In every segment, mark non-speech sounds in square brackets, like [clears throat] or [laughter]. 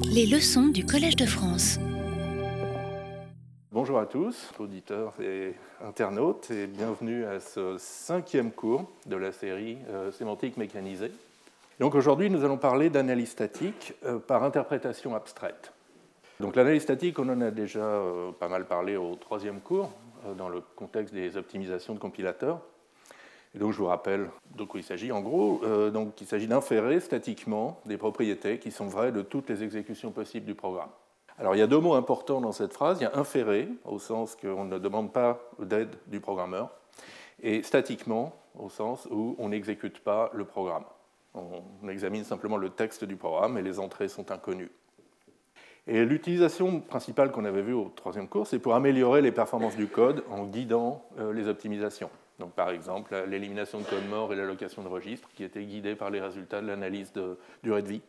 Les leçons du Collège de France. Bonjour à tous, auditeurs et internautes, et bienvenue à ce cinquième cours de la série euh, sémantique mécanisée. Donc aujourd'hui, nous allons parler d'analyse statique euh, par interprétation abstraite. Donc l'analyse statique, on en a déjà euh, pas mal parlé au troisième cours, dans le contexte des optimisations de compilateurs. Et donc je vous rappelle de quoi il s'agit. En gros, euh, donc, il s'agit d'inférer statiquement des propriétés qui sont vraies de toutes les exécutions possibles du programme. Alors il y a deux mots importants dans cette phrase. Il y a inférer, au sens qu'on ne demande pas d'aide du programmeur, et statiquement, au sens où on n'exécute pas le programme. On examine simplement le texte du programme et les entrées sont inconnues. Et l'utilisation principale qu'on avait vue au troisième cours, c'est pour améliorer les performances du code en guidant euh, les optimisations. Donc, par exemple, l'élimination de code mort et l'allocation de registres, qui étaient guidés par les résultats de l'analyse de durée de vie.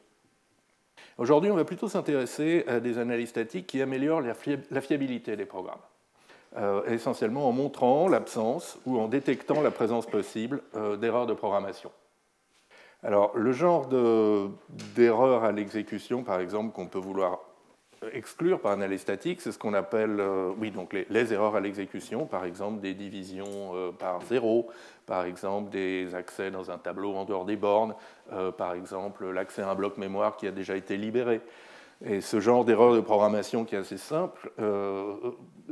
Aujourd'hui, on va plutôt s'intéresser à des analyses statiques qui améliorent la fiabilité des programmes, euh, essentiellement en montrant l'absence ou en détectant la présence possible euh, d'erreurs de programmation. Alors, le genre d'erreurs à l'exécution, par exemple, qu'on peut vouloir exclure par analyse statique, c'est ce qu'on appelle euh, oui, donc les, erreurs à l'exécution, par exemple des divisions euh, par zéro, par exemple des accès dans un tableau en dehors des bornes, euh, par exemple l'accès à un bloc mémoire qui a déjà été libéré. Et ce genre d'erreur de programmation qui est assez simple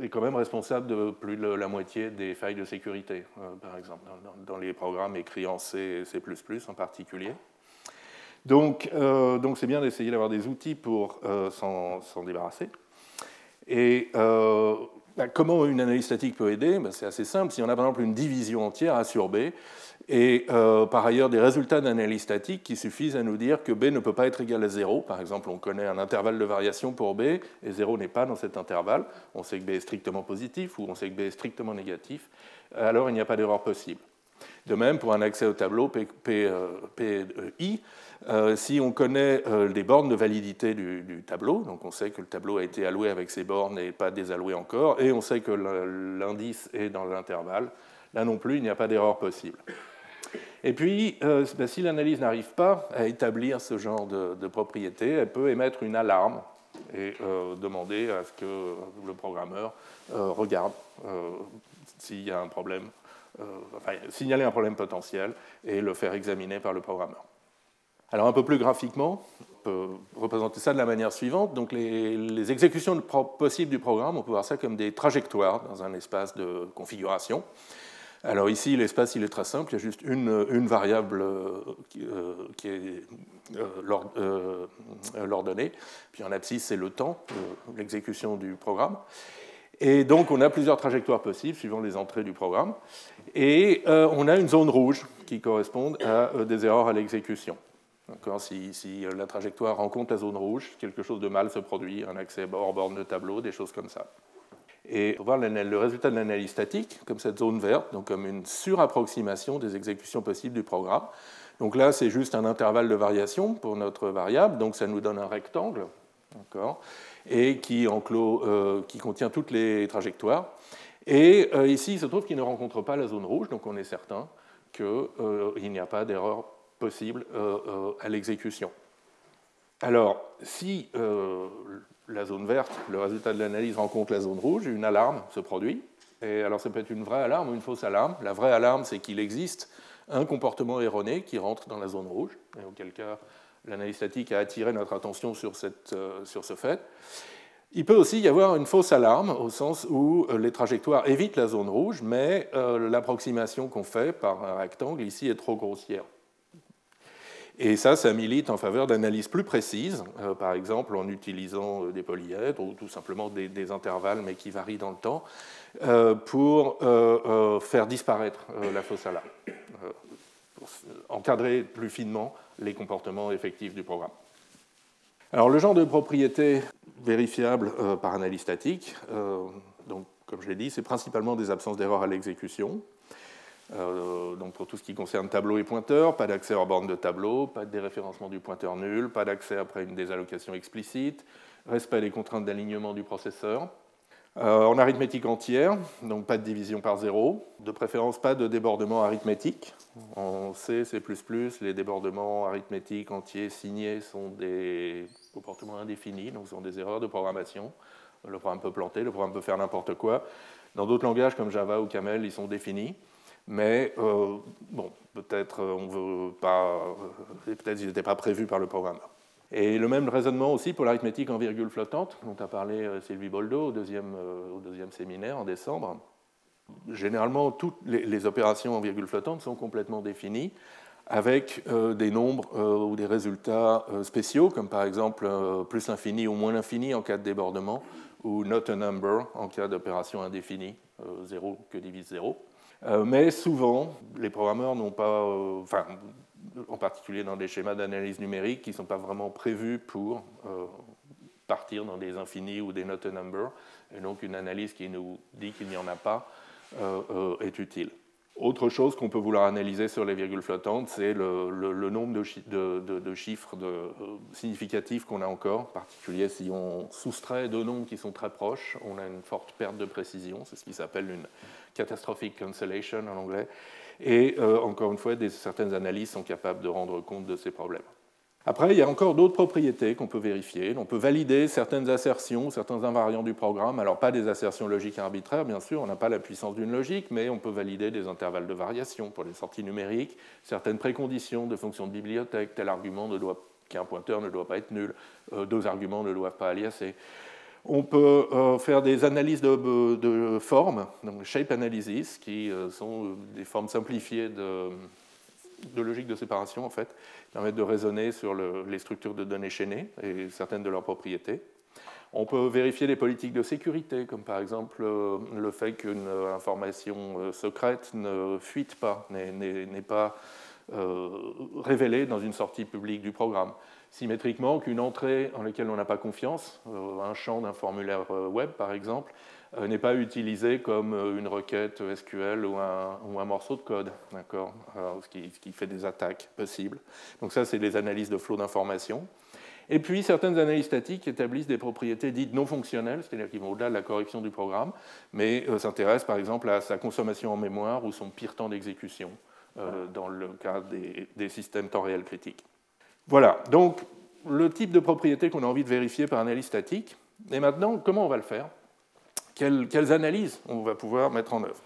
est quand même responsable de plus de la moitié des failles de sécurité, par exemple, dans, dans, les programmes écrits en C et C ⁇ en particulier. Donc, euh, donc c'est bien d'essayer d'avoir des outils pour euh, s'en débarrasser. Et euh, bah, comment une analyse statique peut aider? Bah, C'est assez simple. Si on a par exemple une division entière A sur B, et par ailleurs des résultats d'analyse statique qui suffisent à nous dire que B ne peut pas être égal à 0. Par exemple, on connaît un intervalle de variation pour B, et 0 n'est pas dans cet intervalle. On sait que B est strictement positif, ou on sait que B est strictement négatif. Alors il n'y a pas d'erreur possible. De même, pour un accès au tableau PI, euh, si on connaît euh, les bornes de validité du, tableau, donc on sait que le tableau a été alloué avec ses bornes et pas désalloué encore, et on sait que l'indice est dans l'intervalle, là non plus, il n'y a pas d'erreur possible. Et puis, euh, ben, si l'analyse n'arrive pas à établir ce genre de, de, propriété, elle peut émettre une alarme et demander à ce que le programmeur regarde s'il y a un problème, enfin, signaler un problème potentiel et le faire examiner par le programmeur. Alors un peu plus graphiquement, on peut représenter ça de la manière suivante. Donc les, exécutions possibles du programme, on peut voir ça comme des trajectoires dans un espace de configuration. Alors ici, l'espace, il est très simple, il y a juste une, variable qui, euh, est euh, l'ordonnée, puis en abscisse, c'est le temps, l'exécution du programme. Et donc, on a plusieurs trajectoires possibles suivant les entrées du programme. Et euh, on a une zone rouge qui correspond à des erreurs à l'exécution. Si, la trajectoire rencontre la zone rouge, quelque chose de mal se produit, un accès hors borne de tableau, des choses comme ça. Et pour voir le résultat de l'analyse statique, comme cette zone verte, donc comme une surapproximation des exécutions possibles du programme. Donc là, c'est juste un intervalle de variation pour notre variable, donc ça nous donne un rectangle, et qui, enclos, euh, qui contient toutes les trajectoires. Et euh, ici, il se trouve qu'il ne rencontre pas la zone rouge, donc on est certain qu'il euh, n'y a pas d'erreur possible euh, euh, à l'exécution. Alors, si euh, la zone verte, le résultat de l'analyse rencontre la zone rouge, une alarme se produit. Et alors, ça peut être une vraie alarme ou une fausse alarme. La vraie alarme, c'est qu'il existe un comportement erroné qui rentre dans la zone rouge, et auquel cas l'analyse statique a attiré notre attention sur, ce fait. Il peut aussi y avoir une fausse alarme, au sens où les trajectoires évitent la zone rouge, mais l'approximation qu'on fait par un rectangle ici est trop grossière. Et ça, ça milite en faveur d'analyses plus précises, euh, par exemple en utilisant euh, des polyèdres ou tout simplement des, intervalles, mais qui varient dans le temps, euh, pour faire disparaître la fausse alarme, pour encadrer plus finement les comportements effectifs du programme. Alors, le genre de propriété vérifiable par analyse statique, donc, comme je l'ai dit, c'est principalement des absences d'erreurs à l'exécution. Euh, donc pour tout ce qui concerne tableau et pointeur, pas d'accès hors borne de tableau, pas de déréférencement du pointeur nul, pas d'accès après une désallocation explicite, respect des contraintes d'alignement du processeur. Euh, en arithmétique entière, donc pas de division par zéro, de préférence pas de débordement arithmétique. En C, C++, les débordements arithmétiques entiers signés sont des comportements indéfinis, donc sont des erreurs de programmation. Le programme peut planter, le programme peut faire n'importe quoi. Dans d'autres langages comme Java ou Camel, ils sont définis. Mais euh, bon, peut-être euh, on veut pas, euh, peut-être ils n'étaient pas prévus par le programmeur. Et le même raisonnement aussi pour l'arithmétique en virgule flottante, dont a parlé Sylvie Boldo au deuxième, au deuxième séminaire en décembre. Généralement, toutes les, opérations en virgule flottante sont complètement définies avec des nombres ou des résultats spéciaux, comme par exemple plus l'infini ou moins l'infini en cas de débordement, ou not a number en cas d'opération indéfinie, 0 que divise 0. Euh, mais souvent, les programmeurs n'ont pas, euh, en particulier dans des schémas d'analyse numérique, qui ne sont pas vraiment prévus pour euh, partir dans des infinis ou des not a number. Et donc, une analyse qui nous dit qu'il n'y en a pas est utile. Autre chose qu'on peut vouloir analyser sur les virgules flottantes, c'est le, nombre de, chiffres significatifs qu'on a encore, en particulier si on soustrait deux nombres qui sont très proches, on a une forte perte de précision, c'est ce qui s'appelle une catastrophic cancellation en anglais. Et euh, encore une fois, certaines analyses sont capables de rendre compte de ces problèmes. Après, il y a encore d'autres propriétés qu'on peut vérifier. On peut valider certaines assertions, certains invariants du programme. Alors, pas des assertions logiques arbitraires, bien sûr, on n'a pas la puissance d'une logique, mais on peut valider des intervalles de variation pour les sorties numériques, certaines préconditions de fonctions de bibliothèque, tel argument ne doit, qu'un pointeur ne doit pas être nul, euh, deux arguments ne doivent pas aliaser. On peut euh, faire des analyses de, formes, donc shape analysis, qui euh, sont des formes simplifiées de, logique de séparation, en fait, qui permettent de raisonner sur les structures de données chaînées et certaines de leurs propriétés. On peut vérifier les politiques de sécurité, comme par exemple euh, le fait qu'une information secrète ne fuite pas, n'est pas révélée dans une sortie publique du programme symétriquement qu'une entrée en laquelle on n'a pas confiance, euh, un champ d'un formulaire euh, web par exemple, euh, n'est pas utilisé comme une requête SQL ou un, ou un morceau de code, d'accord? Ce, qui, fait des attaques possibles. Donc ça, c'est les analyses de flot d'informations. Et puis, certaines analyses statiques établissent des propriétés dites non fonctionnelles, c'est-à-dire qui vont au-delà de la correction du programme, mais s'intéressent par exemple à sa consommation en mémoire ou son pire temps d'exécution dans le cas des, des systèmes temps réel critiques. Voilà, donc le type de propriété qu'on a envie de vérifier par analyse statique. Et maintenant, comment on va le faire? Quelles, analyses on va pouvoir mettre en œuvre?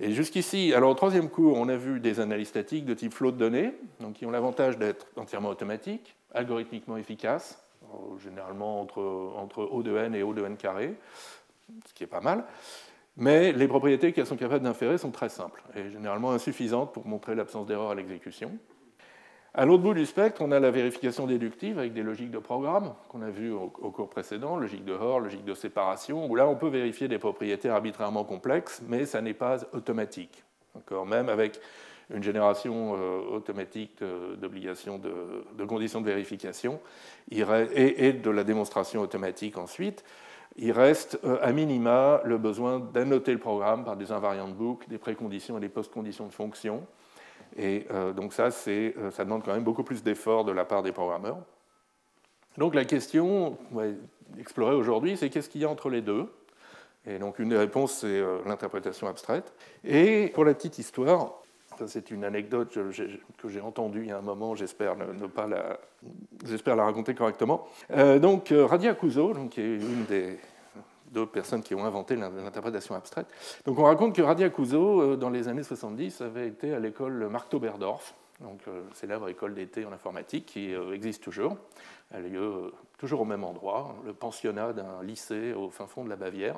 Et jusqu'ici, alors au troisième cours, on a vu des analyses statiques de type flot de données, qui ont l'avantage d'être entièrement automatiques, algorithmiquement efficaces, généralement entre, entre O de n et O de n carré, ce qui est pas mal. Mais les propriétés qu'elles sont capables d'inférer sont très simples et généralement insuffisantes pour montrer l'absence d'erreur à l'exécution. À l'autre bout du spectre, on a la vérification déductive avec des logiques de programme qu'on a vues au, cours précédent, logique de Hoare, logique de séparation, où là on peut vérifier des propriétés arbitrairement complexes, mais ça n'est pas automatique. Même avec une génération euh, automatique d'obligations de, conditions de vérification et, de la démonstration automatique ensuite, il reste euh, à minima le besoin d'annoter le programme par des invariants de boucle, des préconditions et des post-conditions de fonction et euh, donc ça, euh, ça demande quand même beaucoup plus d'efforts de la part des programmeurs. Donc la question qu'on va aujourd'hui, c'est qu'est-ce qu'il y a entre les deux? Et donc une des réponses, c'est euh, l'interprétation abstraite. Et pour la petite histoire, ça c'est une anecdote que j'ai entendue il y a un moment, j'espère ne, pas la, la raconter correctement. donc Radia Kuzo, qui est une des d'autres personnes qui ont inventé l'interprétation abstraite. Donc on raconte que Radia Kuzo, euh, dans les années 70, avait été à l'école Mark Toberdorf, donc euh, célèbre école d'été en informatique qui euh, existe toujours. Elle a lieu toujours au même endroit, le pensionnat d'un lycée au fin fond de la Bavière.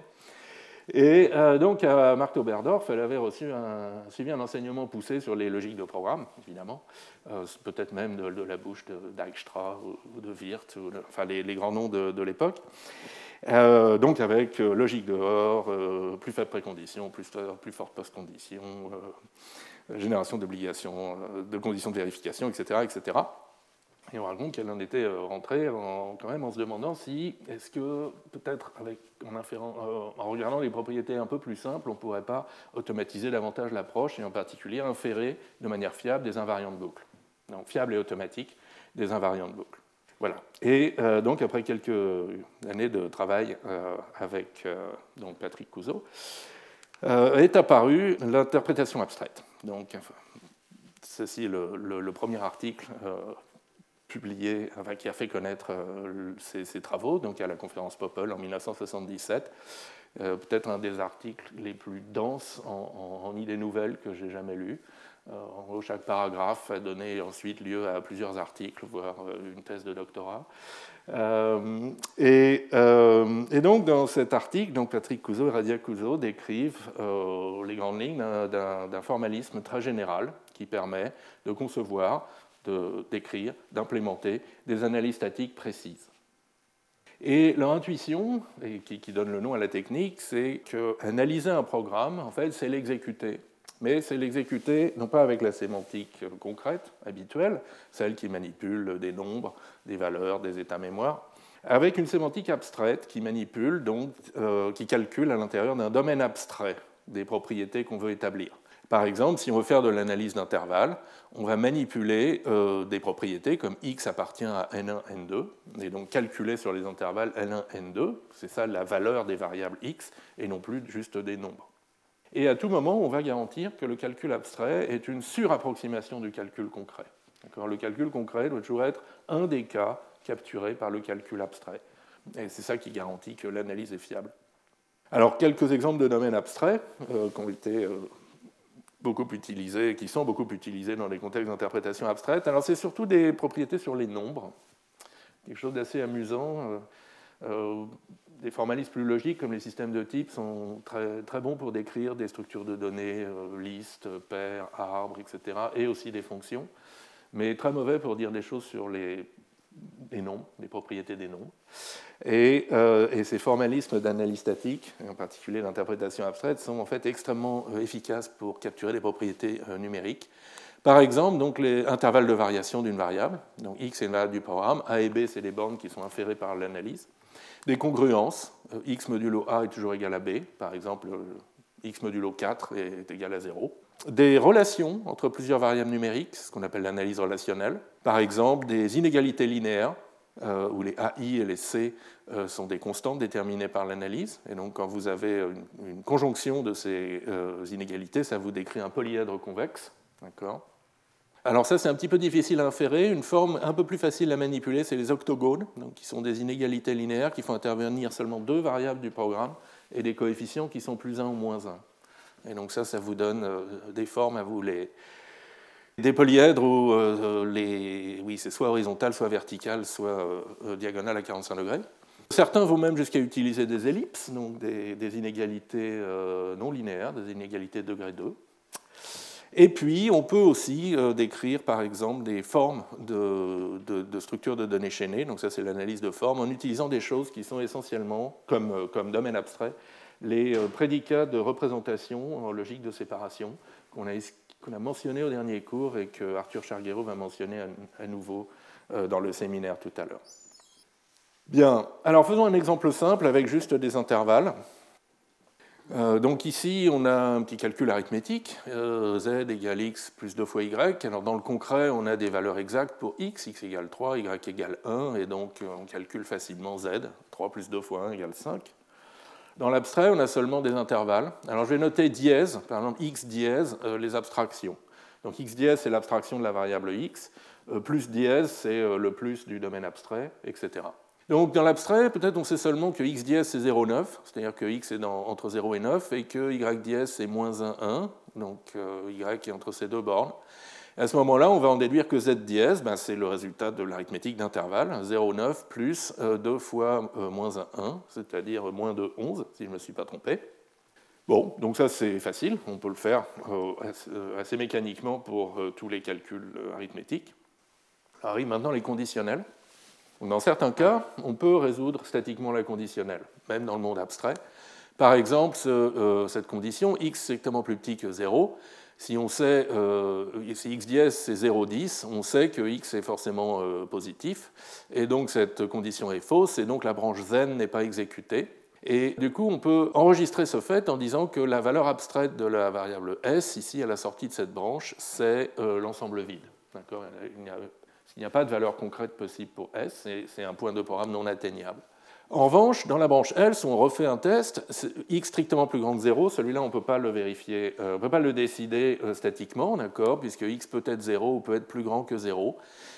Et donc à Mark Toberdorf, elle avait reçu un, suivi un enseignement poussé sur les logiques de programme, évidemment, peut-être même de, la bouche de ou de Wirth, enfin les, grands noms de, de l'époque. Euh, donc avec euh, logique dehors, euh, plus faible précondition, plus, plus forte post-condition, génération d'obligations, de conditions de vérification, etc. etc. Et on raconte qu'elle en était rentrée en, quand même en se demandant si, est-ce que peut-être en, en, regardant les propriétés un peu plus simples, on ne pourrait pas automatiser davantage l'approche et en particulier inférer de manière fiable des invariants de boucle. Donc fiable et automatique des invariants de boucle. Et euh, donc, après quelques années de travail euh, avec euh, donc Patrick Couzeau, est apparue l'interprétation abstraite. Donc, ceci le, le, premier article publié, qui a fait connaître ses, travaux, donc à la conférence Popol en 1977. Peut-être un des articles les plus denses en, en idées nouvelles que j'ai jamais lu. En gros, chaque paragraphe a donné ensuite lieu à plusieurs articles, voire une thèse de doctorat. Euh, euh, et, donc, dans cet article, donc Patrick Couzeau et Radia Couzeau décrivent euh, les grandes lignes d'un formalisme très général qui permet de concevoir, d'écrire, d'implémenter des analyses statiques précises. Et leur intuition, qui, qui donne le nom à la technique, c'est qu'analyser un programme, en fait, c'est l'exécuter mais c'est l'exécuter non pas avec la sémantique concrète, habituelle, celle qui manipule des nombres, des valeurs, des états mémoire, avec une sémantique abstraite qui manipule, donc, euh, qui calcule à l'intérieur d'un domaine abstrait des propriétés qu'on veut établir. Par exemple, si on veut faire de l'analyse d'intervalles, on va manipuler euh, des propriétés comme x appartient à n1, n2, et donc calculer sur les intervalles n1, n2, c'est ça la valeur des variables x, et non plus juste des nombres. Et à tout moment, on va garantir que le calcul abstrait est une surapproximation du calcul concret. Le calcul concret doit toujours être un des cas capturés par le calcul abstrait. Et c'est ça qui garantit que l'analyse est fiable. Alors, quelques exemples de domaines abstraits euh, qui ont été euh, beaucoup utilisés, qui sont beaucoup utilisés dans les contextes d'interprétation abstraite. Alors, c'est surtout des propriétés sur les nombres. Quelque chose d'assez amusant. Euh, des formalismes plus logiques, comme les systèmes de type, sont très, très bons pour décrire des structures de données, euh, listes, paires, arbres, etc., et aussi des fonctions, mais très mauvais pour dire des choses sur les, nombres, les propriétés des nombres. Euh, et, ces formalismes d'analyse statique, en particulier d'interprétation abstraite, sont en fait extrêmement euh, efficaces pour capturer les propriétés numériques. Par exemple, donc, les intervalles de variation d'une variable, donc x est la du programme, a et b, c'est les bornes qui sont inférées par l'analyse. Des congruences, euh, x modulo a est toujours égal à b, par exemple euh, x modulo 4 est égal à 0. Des relations entre plusieurs variables numériques, ce qu'on appelle l'analyse relationnelle. Par exemple, des inégalités linéaires, euh, où les AI et les C sont des constantes déterminées par l'analyse. Et donc, quand vous avez une, conjonction de ces inégalités, ça vous décrit un polyèdre convexe. D'accord? Alors ça, c'est un petit peu difficile à inférer. Une forme un peu plus facile à manipuler, c'est les octogones, donc, qui sont des inégalités linéaires qui font intervenir seulement deux variables du programme et des coefficients qui sont plus 1 ou moins 1. Et donc ça, ça vous donne euh, des formes à vous les, des polyèdres où euh, les, oui, c'est soit horizontal, soit vertical, soit euh, diagonal à 45 degrés. Certains vont même jusqu'à utiliser des ellipses, donc des, des inégalités non linéaires, des inégalités de degré 2. Et puis, on peut aussi euh, décrire, par exemple, des formes de, structures de données chaînées. Donc ça, c'est l'analyse de formes, en utilisant des choses qui sont essentiellement, comme, euh, domaine abstrait, les euh, prédicats de représentation en logique de séparation qu'on a, qu'on a mentionné au dernier cours et que Arthur Charguero va mentionner à, nouveau dans le séminaire tout à l'heure. Bien, alors faisons un exemple simple avec juste des intervalles. Euh, donc ici, on a un petit calcul arithmétique, euh, z égale x plus 2 fois y. Alors dans le concret, on a des valeurs exactes pour x, x égale 3, y égale 1, et donc euh, on calcule facilement z, 3 plus 2 fois 1 égale 5. Dans l'abstrait, on a seulement des intervalles. Alors je vais noter dièse, par exemple x dièse, les abstractions. Donc x dièse, c'est l'abstraction de la variable x, plus dièse, c'est le plus du domaine abstrait, etc. Donc dans l'abstrait, peut-être on sait seulement que x dièse c'est 0,9, c'est-à-dire que x est entre 0 et 9, et que y dièse c'est moins 1, 1, donc euh, y est entre ces deux bornes. à ce moment-là, on va en déduire que z dièse, ben, c'est le résultat de l'arithmétique d'intervalle, 0,9 plus 2 euh, fois euh, moins 1, 1, c'est-à-dire moins de 11, si je ne me suis pas trompé. Bon, donc ça c'est facile, on peut le faire assez mécaniquement pour tous les calculs arithmétiques. Arrive maintenant les conditionnels dans certains cas, on peut résoudre statiquement la conditionnelle, même dans le monde abstrait. Par exemple, euh, cette condition, x strictement plus petit que 0, si on sait, euh, x dièse c'est 0,10, on sait que x est forcément euh, positif, et donc cette condition est fausse, et donc la branche zen n'est pas exécutée. Et du coup, on peut enregistrer ce fait en disant que la valeur abstraite de la variable s, ici à la sortie de cette branche, c'est l'ensemble vide. Pas de valeur concrète possible pour S, c'est un point de programme non atteignable. En revanche, dans la branche L, si on refait un test, x strictement plus grand que 0, celui-là, on ne peut pas le vérifier, on ne peut pas le décider statiquement, d'accord, puisque x peut être 0 ou peut être plus grand que 0.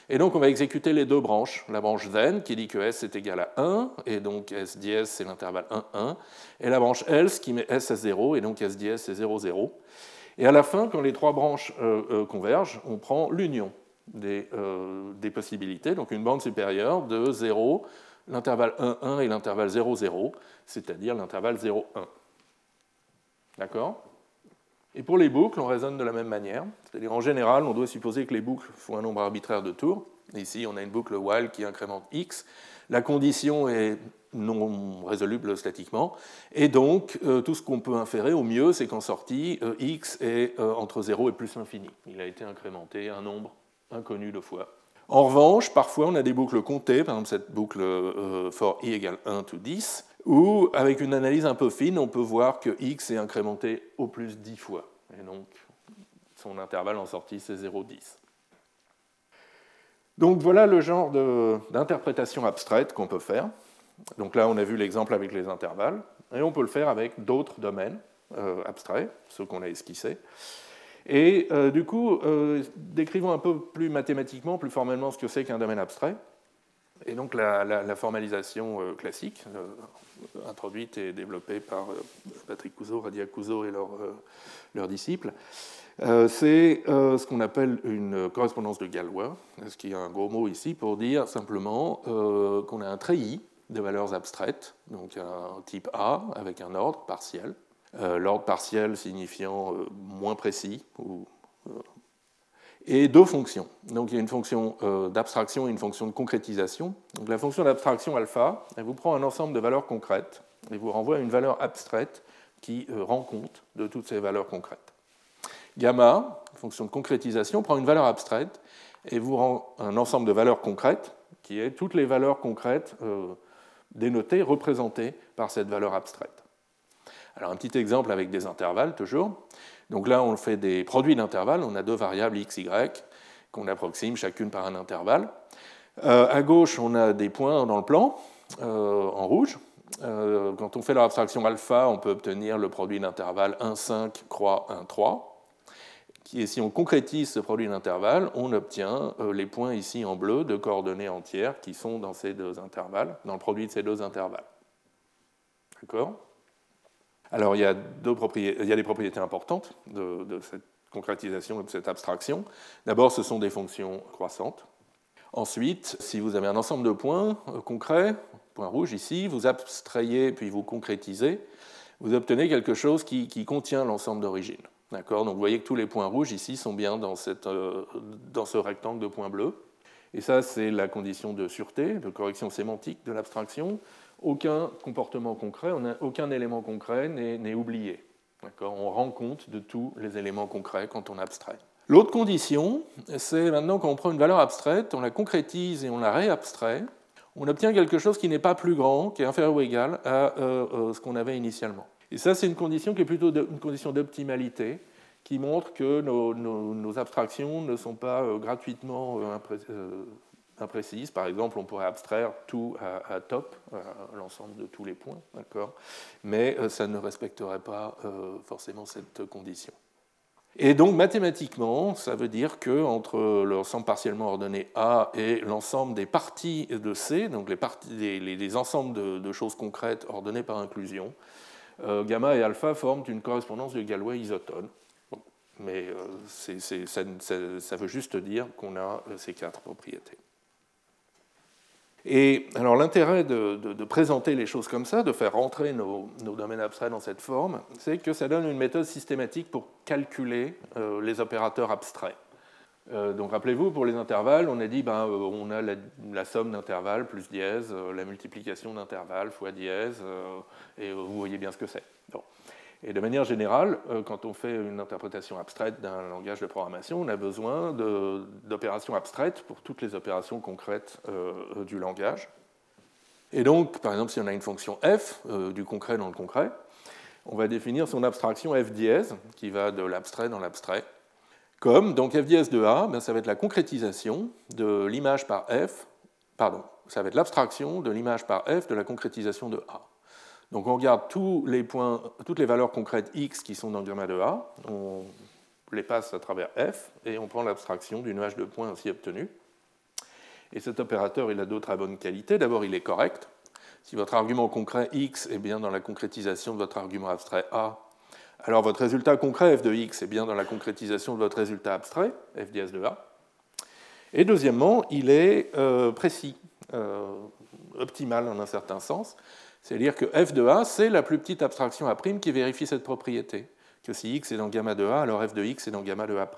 Et donc on va exécuter les deux branches. La branche then qui dit que s est égal à 1, et donc s dièse c'est l'intervalle 1, 1. Et la branche else qui met s à 0, et donc s dièse c'est 0, 0. Et à la fin, quand les trois branches euh, euh, convergent, on prend l'union des, euh, des, possibilités, donc une bande supérieure de 0, l'intervalle 1, 1 et l'intervalle 0, 0, c'est-à-dire l'intervalle 0, 1. D'accord? Et pour les boucles, on raisonne de la même manière. C'est-à-dire, en général, on doit supposer que les boucles font un nombre arbitraire de tours. Ici, on a une boucle while qui incrémente x. La condition est non résoluble statiquement. Et donc, euh, tout ce qu'on peut inférer au mieux, c'est qu'en sortie, euh, x est entre 0 et plus l'infini. Il a été incrémenté un nombre inconnu de fois. En revanche, parfois, on a des boucles comptées, par exemple cette boucle for i égale 1 to 10, ou avec une analyse un peu fine, on peut voir que x est incrémenté au plus 10 fois. Et donc, son intervalle en sortie, c'est 0,10. Donc voilà le genre d'interprétation abstraite qu'on peut faire. Donc là, on a vu l'exemple avec les intervalles, et on peut le faire avec d'autres domaines euh, abstraits, ceux qu'on a esquissés. Et euh, du coup, euh, décrivons un peu plus mathématiquement, plus formellement ce que c'est qu'un domaine abstrait. Et donc la, formalisation euh, classique, introduite et développée par Patrick Couzeau, Radia Couzeau et leurs disciples, c'est ce qu'on appelle une correspondance de Galois, ce qui est un gros mot ici pour dire simplement qu'on a un treillis de valeurs abstraites, donc un type A avec un ordre partiel, l'ordre partiel signifiant moins précis ou et deux fonctions. Donc il y a une fonction euh, d'abstraction et une fonction de concrétisation. Donc la fonction d'abstraction alpha, elle vous prend un ensemble de valeurs concrètes et vous renvoie à une valeur abstraite qui euh, rend compte de toutes ces valeurs concrètes. Gamma, fonction de concrétisation, prend une valeur abstraite et vous rend un ensemble de valeurs concrètes qui est toutes les valeurs concrètes euh, dénotées, représentées par cette valeur abstraite. Alors un petit exemple avec des intervalles toujours. Donc là, on fait des produits d'intervalles. On a deux variables x, y qu'on approxime chacune par un intervalle. Euh, à gauche, on a des points dans le plan euh, en rouge. Euh, quand on fait leur abstraction alpha, on peut obtenir le produit d'intervalle 1, 5, croix 1, 3. Et si on concrétise ce produit d'intervalle, on obtient les points ici en bleu de coordonnées entières qui sont dans ces deux intervalles, dans le produit de ces deux intervalles. D'accord? Alors il y, a des propriétés importantes de, cette concrétisation et de cette abstraction. D'abord, ce sont des fonctions croissantes. Ensuite, si vous avez un ensemble de points euh, concrets, point rouge ici, vous abstrayez puis vous concrétisez, vous obtenez quelque chose qui, contient l'ensemble d'origine. Donc vous voyez que tous les points rouges ici sont bien euh, dans ce rectangle de points bleus. Et ça, c'est la condition de sûreté, de correction sémantique de l'abstraction aucun comportement concret, aucun élément concret n'est oublié. On rend compte de tous les éléments concrets quand on abstrait. L'autre condition, c'est maintenant quand on prend une valeur abstraite, on la concrétise et on la réabstrait, on obtient quelque chose qui n'est pas plus grand, qui est inférieur ou égal à euh, euh, ce qu'on avait initialement. Et ça, c'est une condition qui est plutôt une condition d'optimalité, qui montre que nos, abstractions ne sont pas euh, gratuitement imprécise. Par exemple, on pourrait abstraire tout à, top, l'ensemble de tous les points, d'accord? Mais euh, ça ne respecterait pas euh, forcément cette condition. Et donc mathématiquement, ça veut dire que entre l'ensemble partiellement ordonné A et l'ensemble des parties de C, donc les, parties, les, ensembles de, choses concrètes ordonnées par inclusion, euh, gamma et alpha forment une correspondance de Galois isotone. mais ça, veut juste dire qu'on a ces quatre propriétés. Et alors l'intérêt de, présenter les choses comme ça, de faire rentrer nos, domaines abstraits dans cette forme, c'est que ça donne une méthode systématique pour calculer euh, les opérateurs abstraits. Euh, donc rappelez-vous, pour les intervalles, on a dit ben, euh, on a la, somme d'intervalles plus dièse, la multiplication d'intervalles fois dièse, et vous voyez bien ce que c'est. Et de manière générale, euh, quand on fait une interprétation abstraite d'un langage de programmation, on a besoin d'opérations abstraites pour toutes les opérations concrètes euh, du langage. Et donc, par exemple, si on a une fonction f, euh, du concret dans le concret, on va définir son abstraction f dièse, qui va de l'abstrait dans l'abstrait, comme, donc f dièse de a, ben, ça va être la concrétisation de l'image par f, pardon, ça va être l'abstraction de l'image par f de la concrétisation de A. Donc on regarde toutes les valeurs concrètes x qui sont dans le gamma de A, on les passe à travers f et on prend l'abstraction du nuage de points ainsi obtenu. Et cet opérateur, il a d'autres à bonne qualité. D'abord, il est correct. Si votre argument concret x est bien dans la concrétisation de votre argument abstrait A, alors votre résultat concret f de x est bien dans la concrétisation de votre résultat abstrait, f dièse de A. Et deuxièmement, il est euh, précis, euh, optimal en un certain sens. C'est-à-dire que f de A, c'est la plus petite abstraction A' qui vérifie cette propriété. Que si x est dans gamma de A, alors f de x est dans gamma de A'.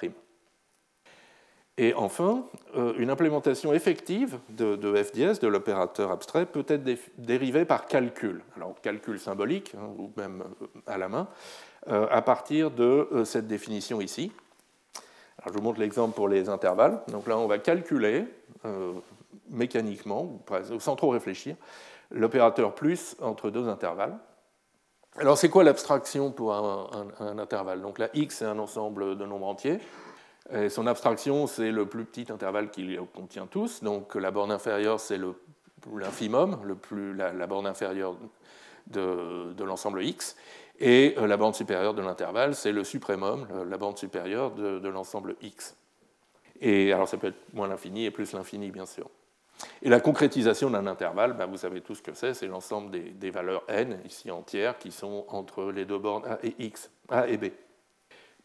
Et enfin, euh, une implémentation effective de, f dièse, de l'opérateur abstrait, peut être dérivée par calcul. Alors, calcul symbolique, hein, ou même euh, à la main, euh, à partir de cette définition ici. Alors, je vous montre l'exemple pour les intervalles. Donc là, on va calculer mécaniquement, sans trop réfléchir, l'opérateur plus entre deux intervalles. Alors c'est quoi l'abstraction pour un, intervalle? Donc la x est un ensemble de nombres entiers. Son abstraction, c'est le plus petit intervalle qu'il contient tous. Donc la borne inférieure, c'est l'infimum, la, la, borne inférieure de, de l'ensemble x. Et euh, la borne supérieure de l'intervalle, c'est le suprémum, la borne supérieure de, de l'ensemble x. Et alors ça peut être moins l'infini et plus l'infini, bien sûr. Et la concrétisation d'un intervalle, ben, vous savez tout ce que c'est, c'est l'ensemble des, valeurs n, ici entières, qui sont entre les deux bornes a et x, a et b.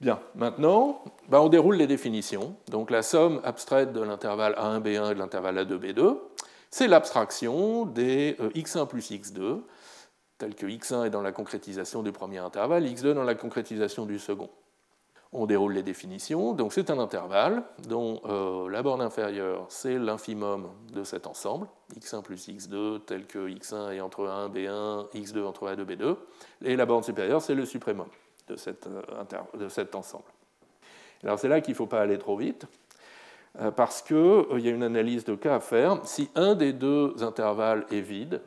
Bien, maintenant, ben, on déroule les définitions. Donc la somme abstraite de l'intervalle A1B1 et de l'intervalle A2B2, c'est l'abstraction des euh, x1 plus x2, tel que x1 est dans la concrétisation du premier intervalle, x2 dans la concrétisation du second on déroule les définitions. Donc c'est un intervalle dont euh, la borne inférieure, c'est l'infimum de cet ensemble, x1 plus x2, tel que x1 est entre A1, B1, x2 entre A2, B2, et la borne supérieure, c'est le suprémum de, euh, cet ensemble. Alors c'est là qu'il ne faut pas aller trop vite, euh, parce qu'il y a une analyse de cas à faire. Si un des deux intervalles est vide,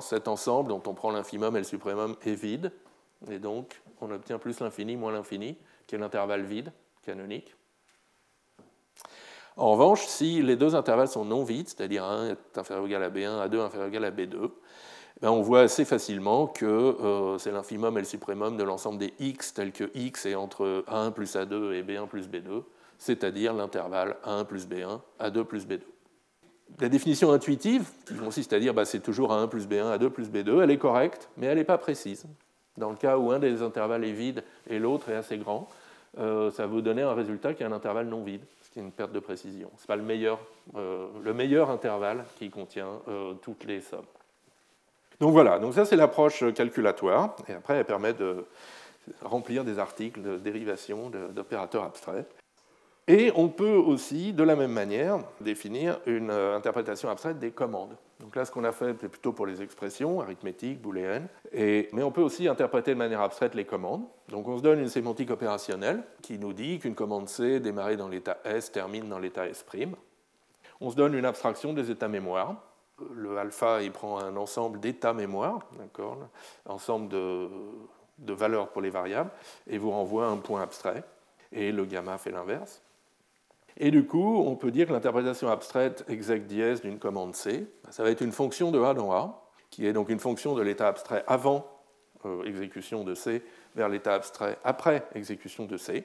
cet ensemble dont on prend l'infimum et le suprémum est vide, et donc on obtient plus l'infini moins l'infini, qui est l'intervalle vide canonique. En revanche, si les deux intervalles sont non vides, c'est-à-dire A1 est inférieur ou égal à B1, A2 inférieur ou égal à B2, ben, on voit assez facilement que euh, c'est l'infimum et le suprémum de l'ensemble des x tels que x est entre A1 plus A2 et B1 plus B2, c'est-à-dire l'intervalle A1 plus B1, A2 plus B2. La définition intuitive, qui consiste à dire ben, c'est toujours A1 plus B1, A2 plus B2, elle est correcte, mais elle n'est pas précise. Dans le cas où un des intervalles est vide et l'autre est assez grand, euh, ça va vous donner un résultat qui est un intervalle non vide, ce qui est une perte de précision. Ce n'est pas le meilleur, euh, le meilleur intervalle qui contient euh, toutes les sommes. Donc voilà, donc ça c'est l'approche calculatoire, et après elle permet de remplir des articles de dérivation d'opérateurs abstraits. Et on peut aussi, de la même manière, définir une interprétation abstraite des commandes. Donc là, ce qu'on a fait, c'est plutôt pour les expressions arithmétiques, booléennes, mais on peut aussi interpréter de manière abstraite les commandes. Donc on se donne une sémantique opérationnelle qui nous dit qu'une commande C démarrée dans l'état S termine dans l'état S'. On se donne une abstraction des états mémoire. Le alpha, il prend un ensemble d'états mémoire, d'accord, ensemble de, de valeurs pour les variables, et vous renvoie un point abstrait. Et le gamma fait l'inverse. Et du coup, on peut dire que l'interprétation abstraite exec dièse d'une commande C, ça va être une fonction de A dans A, qui est donc une fonction de l'état abstrait avant euh, exécution de C vers l'état abstrait après exécution de C,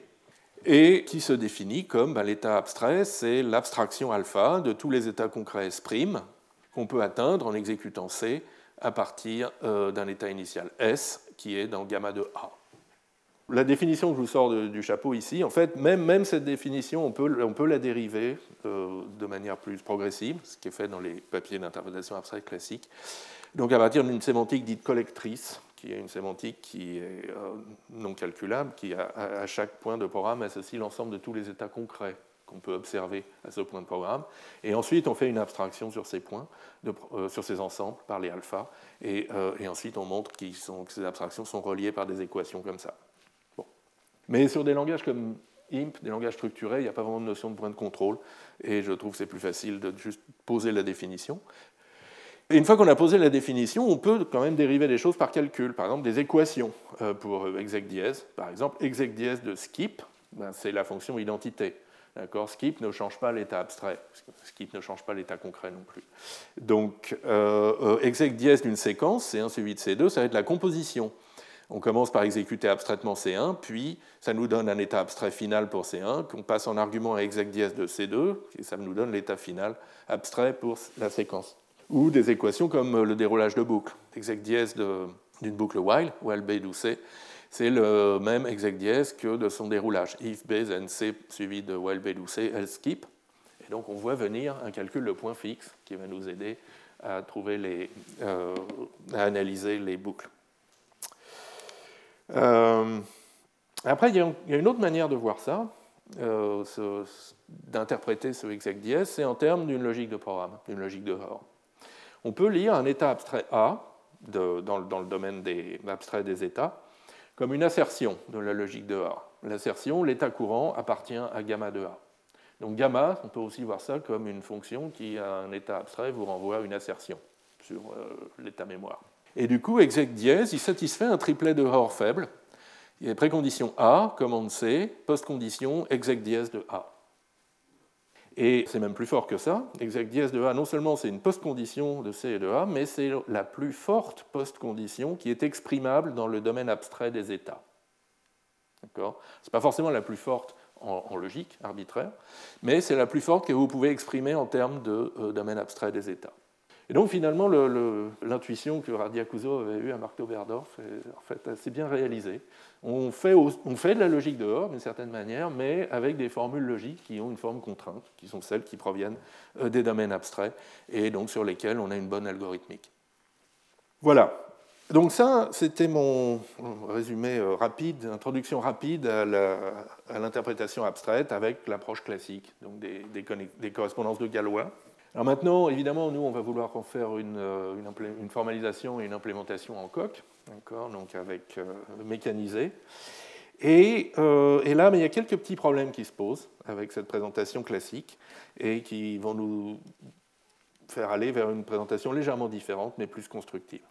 et qui se définit comme ben, l'état abstrait, c'est l'abstraction alpha de tous les états concrets S' qu'on peut atteindre en exécutant C à partir euh, d'un état initial S qui est dans gamma de A la définition que je vous sors du chapeau ici, en fait, même, cette définition, on peut, la dériver euh, de manière plus progressive, ce qui est fait dans les papiers d'interprétation abstraite classique. Donc à partir d'une sémantique dite collectrice, qui est une sémantique qui est euh, non calculable, qui à, chaque point de programme associe l'ensemble de tous les états concrets qu'on peut observer à ce point de programme. Et ensuite, on fait une abstraction sur ces points, euh, sur ces ensembles par les alphas, et, ensuite on montre que ces abstractions sont reliées par des équations comme ça. Mais sur des langages comme IMP, des langages structurés, il n'y a pas vraiment de notion de point de contrôle, et je trouve que c'est plus facile de juste poser la définition. Et une fois qu'on a posé la définition, on peut quand même dériver des choses par calcul, par exemple des équations euh, pour exec dièse. Par exemple, exec dièse de skip, ben, c'est la fonction identité. Skip ne change pas l'état abstrait. Skip ne change pas l'état concret non plus. Donc, euh, euh, exec dièse d'une séquence, C1 suivi de C2, ça va être la composition. On commence par exécuter abstraitement C1, puis ça nous donne un état abstrait final pour C1, qu'on passe en argument à exec dièse de C2, et ça nous donne l'état final abstrait pour la séquence. Ou des équations comme le déroulage de boucle. Exec dièse d'une boucle while, while B do C, c'est le même exec dièse que de son déroulage. If B then C suivi de while B do C, else skip. Et donc on voit venir un calcul de point fixe qui va nous aider à, trouver euh, à analyser les boucles. Euh, après, il y, a une autre manière de voir ça, euh, d'interpréter ce exec dièse, c'est en termes d'une logique de programme, d'une logique de Hoare. On peut lire un état abstrait A dans, le domaine des abstraits des états comme une assertion de la logique de A. L'assertion, l'état courant appartient à gamma de A. Donc gamma, on peut aussi voir ça comme une fonction qui, à un état abstrait, vous renvoie une assertion sur euh, l'état mémoire. Et du coup, exec dièse, il satisfait un triplet de Hoare faible. Il y a précondition A, commande C, postcondition exec dièse de A. Et c'est même plus fort que ça. Exec dièse de A, non seulement c'est une postcondition de C et de A, mais c'est la plus forte postcondition qui est exprimable dans le domaine abstrait des états. D'accord? Ce n'est pas forcément la plus forte en, logique arbitraire, mais c'est la plus forte que vous pouvez exprimer en termes de euh, domaine abstrait des états. Et donc finalement, l'intuition que Radiacuso avait eue à Mark Toberdorf est en fait assez bien réalisée. On fait, on fait de la logique dehors, d'une certaine manière, mais avec des formules logiques qui ont une forme contrainte, qui sont celles qui proviennent euh, des domaines abstraits, et donc sur lesquels on a une bonne algorithmique. Voilà. Donc ça, c'était mon résumé euh, rapide, introduction rapide à l'interprétation abstraite avec l'approche classique, donc des correspondances de Galois. Alors maintenant, évidemment, nous, on va vouloir en faire une, euh, formalisation et une implémentation en coq, donc avec euh, mécanisé. Et, euh, et, là, mais il y a quelques petits problèmes qui se posent avec cette présentation classique et qui vont nous faire aller vers une présentation légèrement différente, mais plus constructive.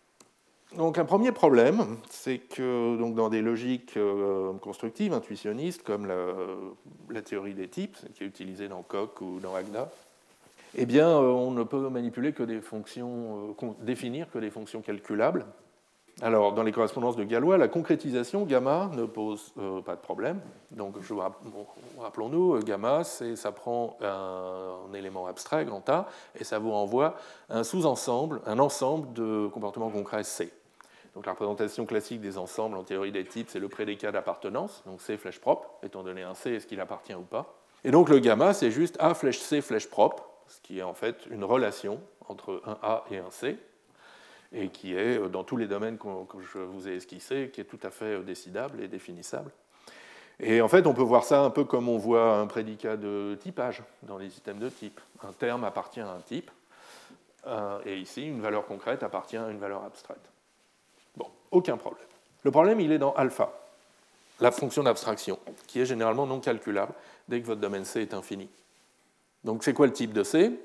Donc un premier problème, c'est que donc, dans des logiques constructives, intuitionnistes, comme la, théorie des types, qui est utilisée dans Coq ou dans Agda, eh bien, euh, on ne peut manipuler que des fonctions, euh, définir que des fonctions calculables. Alors, dans les correspondances de Galois, la concrétisation gamma ne pose euh, pas de problème. Donc, rappelons-nous, gamma, ça prend un, élément abstrait, grand A, et ça vous renvoie un sous-ensemble, un ensemble de comportements concrets C. Donc, la représentation classique des ensembles en théorie des types, c'est le prédicat d'appartenance, donc C flèche propre, étant donné un C, est-ce qu'il appartient ou pas. Et donc, le gamma, c'est juste A flèche C flèche propre, ce qui est en fait une relation entre un A et un C, et qui est, euh, dans tous les domaines que je vous ai esquissés, qui est tout à fait euh, décidable et définissable. Et en fait, on peut voir ça un peu comme on voit un prédicat de typage dans les systèmes de type. Un terme appartient à un type, euh, et ici, une valeur concrète appartient à une valeur abstraite. Bon, aucun problème. Le problème, il est dans alpha, la fonction d'abstraction, qui est généralement non calculable dès que votre domaine C est infini. Donc c'est quoi le type de C?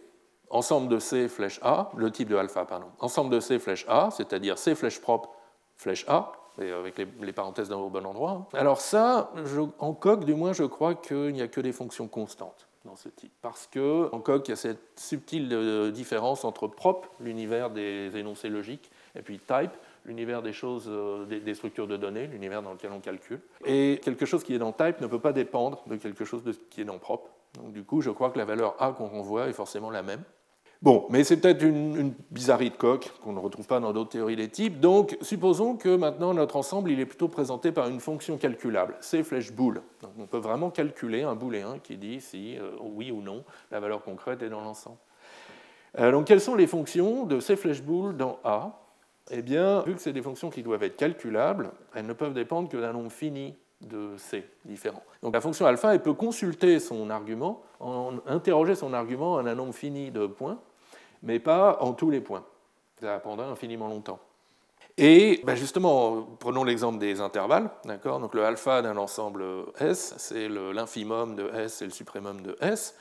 Ensemble de C flèche A, le type de alpha, pardon. Ensemble de C flèche A, c'est-à-dire C flèche propre flèche A, et avec les, parenthèses dans au bon endroit. Alors ça, en coq, du moins, je crois qu'il n'y a que des fonctions constantes dans ce type. Parce que en coq, il y a cette subtile euh, différence entre propre, l'univers des énoncés logiques, et puis type, l'univers des choses, euh, des, structures de données, l'univers dans lequel on calcule. Et quelque chose qui est dans type ne peut pas dépendre de quelque chose qui est dans propre. Donc du coup, je crois que la valeur A qu'on renvoie est forcément la même. Bon, mais c'est peut-être une, bizarrerie de coq qu'on ne retrouve pas dans d'autres théories des types. Donc, supposons que maintenant notre ensemble il est plutôt présenté par une fonction calculable, C flèche boule. Donc, on peut vraiment calculer un booléen qui dit si euh, oui ou non la valeur concrète est dans l'ensemble. Euh, donc, quelles sont les fonctions de C flèche boule dans A? Eh bien, vu que c'est des fonctions qui doivent être calculables, elles ne peuvent dépendre que d'un nombre fini de C différents. Donc la fonction alpha, elle peut consulter son argument, interroger son argument en un nombre fini de points, mais pas en tous les points. Ça prendra infiniment longtemps. Et ben justement, prenons l'exemple des intervalles. Donc le alpha d'un ensemble S, c'est l'infimum de S et le suprémum de S.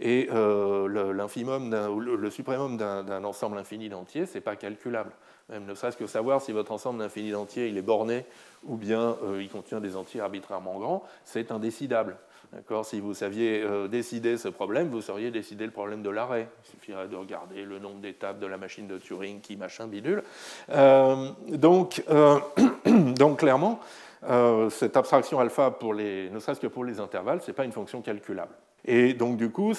Et euh, le, le d'un ensemble infini d'entiers, ce n'est pas calculable. Même ne serait-ce que savoir si votre ensemble d'infini d'entiers il est borné ou bien euh, il contient des entiers arbitrairement grands, c'est indécidable. Si vous saviez euh, décider ce problème, vous sauriez décider le problème de l'arrêt. Il suffirait de regarder le nombre d'étapes de la machine de Turing qui machin bidule. Euh, donc, [clears throat] donc, clairement, cette abstraction alpha, pour les, ne serait-ce que pour les intervalles, ce n'est pas une fonction calculable. Et donc, du coup,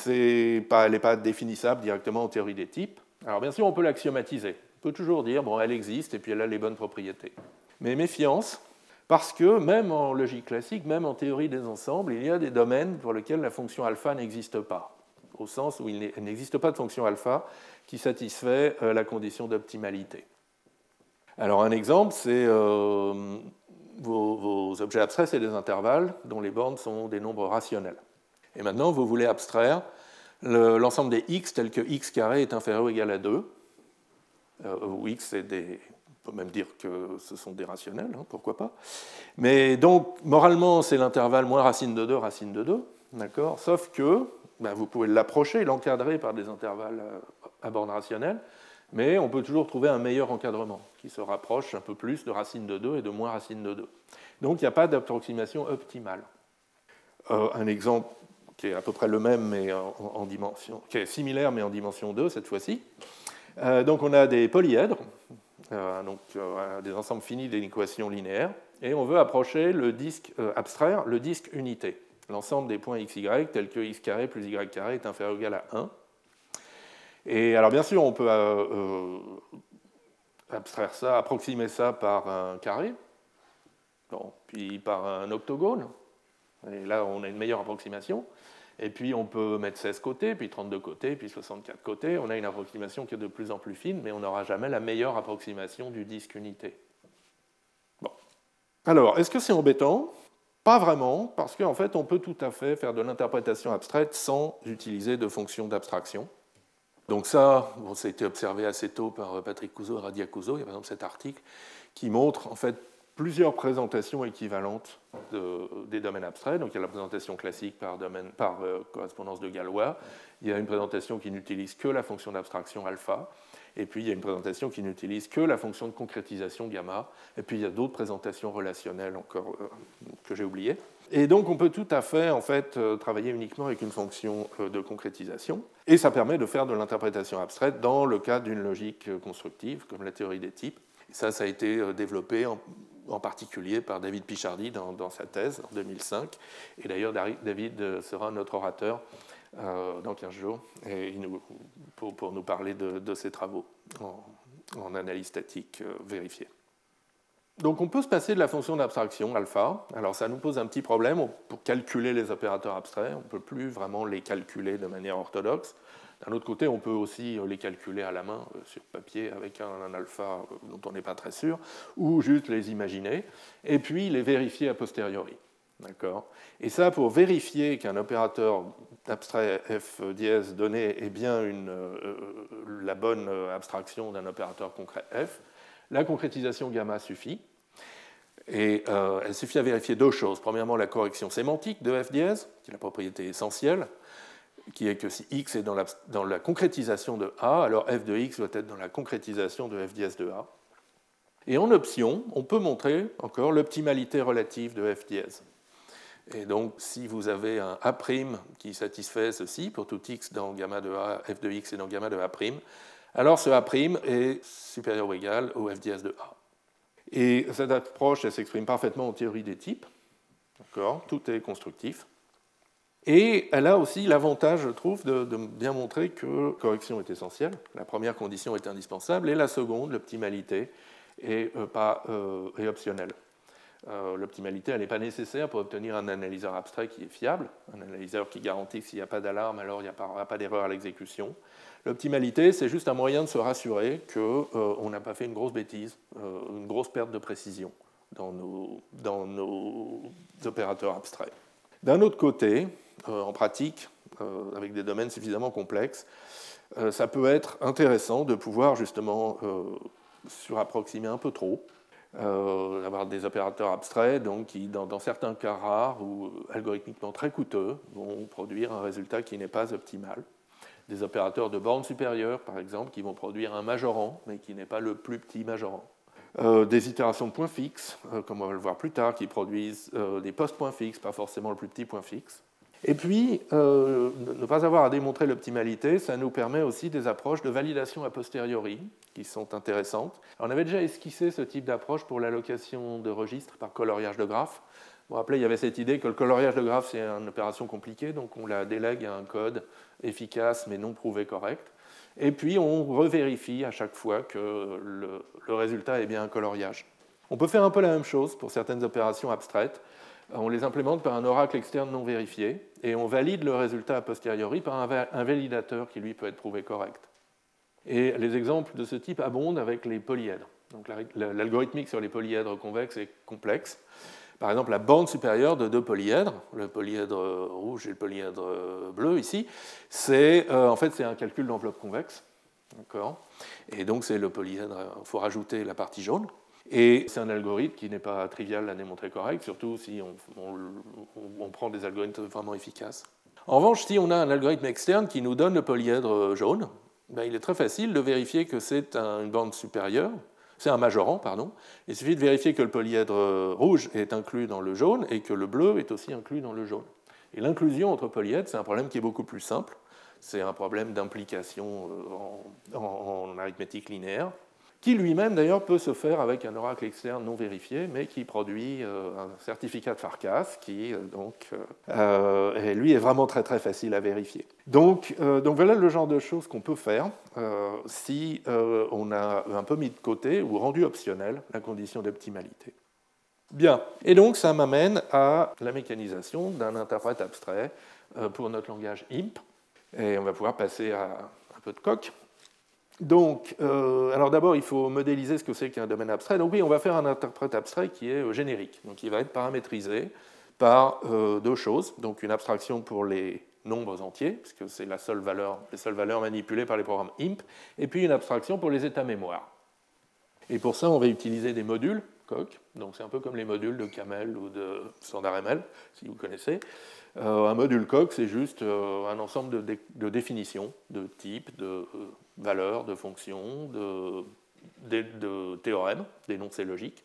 pas, elle n'est pas définissable directement en théorie des types. Alors, bien sûr, on peut l'axiomatiser. Toujours dire, bon, elle existe et puis elle a les bonnes propriétés. Mais méfiance, parce que même en logique classique, même en théorie des ensembles, il y a des domaines pour lesquels la fonction alpha n'existe pas, au sens où il n'existe pas de fonction alpha qui satisfait euh, la condition d'optimalité. Alors un exemple, c'est euh, vos, objets abstraits, c'est des intervalles dont les bornes sont des nombres rationnels. Et maintenant, vous voulez abstraire l'ensemble des x tels que x carré est inférieur ou égal à 2, euh, où x est des on peut même dire que ce sont des rationnels, hein, pourquoi pas. Mais donc, moralement, c'est l'intervalle moins racine de 2, racine de 2, d'accord Sauf que ben, vous pouvez l'approcher, l'encadrer par des intervalles euh, à borne rationnelle, mais on peut toujours trouver un meilleur encadrement qui se rapproche un peu plus de racine de 2 et de moins racine de 2. Donc, il n'y a pas d'approximation optimale. Euh, un exemple qui est à peu près le même, mais en, dimension, qui est similaire, mais en dimension 2 cette fois-ci. Euh, donc, on a des polyèdres euh, donc euh, des ensembles finis d'équations linéaires, et on veut approcher le disque, abstraire le disque unité, l'ensemble des points xy tels que x carré plus y carré est inférieur ou égal à 1. Et alors bien sûr, on peut abstraire ça, approximer ça par un carré, puis par un octogone, et là on a une meilleure approximation. Et puis on peut mettre 16 côtés, puis 32 côtés, puis 64 côtés. On a une approximation qui est de plus en plus fine, mais on n'aura jamais la meilleure approximation du disque unité. Bon. Alors, est-ce que c'est embêtant? Pas vraiment, parce qu'en fait, on peut tout à fait faire de l'interprétation abstraite sans utiliser de fonctions d'abstraction. Donc ça, bon, ça a été observé assez tôt par Patrick Couzeau et Radia Couzeau. Il y a par exemple cet article qui montre en fait plusieurs présentations équivalentes des domaines abstraits. Donc il y a la présentation classique par, euh, correspondance de Galois, il y a une présentation qui n'utilise que la fonction d'abstraction alpha, et puis il y a une présentation qui n'utilise que la fonction de concrétisation gamma, et puis il y a d'autres présentations relationnelles encore euh, que j'ai oubliées. Et donc on peut tout à fait en fait euh, travailler uniquement avec une fonction de concrétisation, et ça permet de faire de l'interprétation abstraite dans le cas d'une logique constructive, comme la théorie des types. ça, ça a été développé en, en particulier par David Pichardi dans, sa thèse en 2005. Et d'ailleurs, David sera notre orateur euh, dans 15 jours pour, nous parler de, ses travaux en, analyse statique euh, vérifiée. Donc on peut se passer de la fonction d'abstraction alpha. Alors ça nous pose un petit problème pour calculer les opérateurs abstraits. On ne peut plus vraiment les calculer de manière orthodoxe. D'un autre côté, on peut aussi euh, les calculer à la main euh, sur papier avec un, alpha euh, dont on n'est pas très sûr, ou juste les imaginer, et puis les vérifier a posteriori. D'accord? Et ça, pour vérifier qu'un opérateur abstrait f dièse donné est bien une, la bonne abstraction d'un opérateur concret f, la concrétisation gamma suffit. Et elle suffit à vérifier deux choses. Premièrement, la correction sémantique de f dièse, qui est la propriété essentielle, qui est que si x est dans la, concrétisation de A, alors f de x doit être dans la concrétisation de f dièse de A. Et en option, on peut montrer encore l'optimalité relative de f dièse. Et donc, si vous avez un A' qui satisfait ceci, pour tout x dans gamma de A, f de x est dans gamma de A', alors ce A' est supérieur ou égal au f dièse de A. Et cette approche, elle s'exprime parfaitement en théorie des types. Tout est constructif. Et elle a aussi l'avantage, je trouve, de, bien montrer que correction est essentielle, la première condition est indispensable, et la seconde, l'optimalité, est, euh, euh, optionnelle. Euh, l'optimalité, elle n'est pas nécessaire pour obtenir un analyseur abstrait qui est fiable, un analyseur qui garantit que s'il n'y a pas d'alarme, alors il n'y aura pas d'erreur à l'exécution. L'optimalité, c'est juste un moyen de se rassurer qu'on n'a pas fait une grosse bêtise, une grosse perte de précision dans nos, dans nos opérateurs abstraits. D'un autre côté, en pratique, euh, avec des domaines suffisamment complexes, euh, ça peut être intéressant de pouvoir justement surapproximer un peu trop, avoir des opérateurs abstraits donc, qui, dans, certains cas rares ou algorithmiquement très coûteux, vont produire un résultat qui n'est pas optimal. Des opérateurs de borne supérieure, par exemple, qui vont produire un majorant, mais qui n'est pas le plus petit majorant. des itérations de points fixes, comme on va le voir plus tard, qui produisent des post-points fixes, pas forcément le plus petit point fixe. Et puis, euh, ne pas avoir à démontrer l'optimalité, ça nous permet aussi des approches de validation a posteriori qui sont intéressantes. on avait déjà esquissé ce type d'approche pour l'allocation de registres par coloriage de graphes. Vous vous rappelez, il y avait cette idée que le coloriage de graphes, c'est une opération compliquée, donc on la délègue à un code efficace mais non prouvé correct. Et puis, on revérifie à chaque fois que le, le résultat est bien un coloriage. On peut faire un peu la même chose pour certaines opérations abstraites on les implémente par un oracle externe non vérifié et on valide le résultat a posteriori par un validateur qui lui peut être prouvé correct. Et les exemples de ce type abondent avec les polyèdres. Donc l'algorithmique sur les polyèdres convexes est complexe. Par exemple, la bande supérieure de deux polyèdres, le polyèdre rouge et le polyèdre bleu ici, c'est euh, en fait c'est un calcul d'enveloppe convexe. Et donc c'est le polyèdre, il faut rajouter la partie jaune. Et c'est un algorithme qui n'est pas trivial à démontrer correct, surtout si on, prend des algorithmes vraiment efficaces. En revanche, si on a un algorithme externe qui nous donne le polyèdre jaune, ben, il est très facile de vérifier que c'est une bande supérieure, c'est un majorant, pardon. Il suffit de vérifier que le polyèdre rouge est inclus dans le jaune et que le bleu est aussi inclus dans le jaune. Et l'inclusion entre polyèdres, c'est un problème qui est beaucoup plus simple. C'est un problème d'implication euh, en arithmétique linéaire qui lui-même d'ailleurs peut se faire avec un oracle externe non vérifié, mais qui produit euh, un certificat de Farkas, qui euh, donc, euh, lui est vraiment très très facile à vérifier. Donc, donc voilà le genre de choses qu'on peut faire si on a un peu mis de côté ou rendu optionnel la condition d'optimalité. Bien, et donc ça m'amène à la mécanisation d'un interprète abstrait pour notre langage IMP, et on va pouvoir passer à un peu de coq. Donc, euh, alors d'abord, il faut modéliser ce que c'est qu'un domaine abstrait. Donc oui, on va faire un interprète abstrait qui est euh, générique. Donc il va être paramétrisé par euh, deux choses. Donc une abstraction pour les nombres entiers, puisque c'est la seule valeur, les seules valeurs manipulées par les programmes IMP, et puis une abstraction pour les états mémoire. Et pour ça, on va utiliser des modules, COC, donc c'est un peu comme les modules de Camel ou de StandardML, si vous connaissez. Un module COC, c'est juste un ensemble de, définitions, de types, de valeurs, de fonctions, de, de, théorèmes, d'énoncés logiques,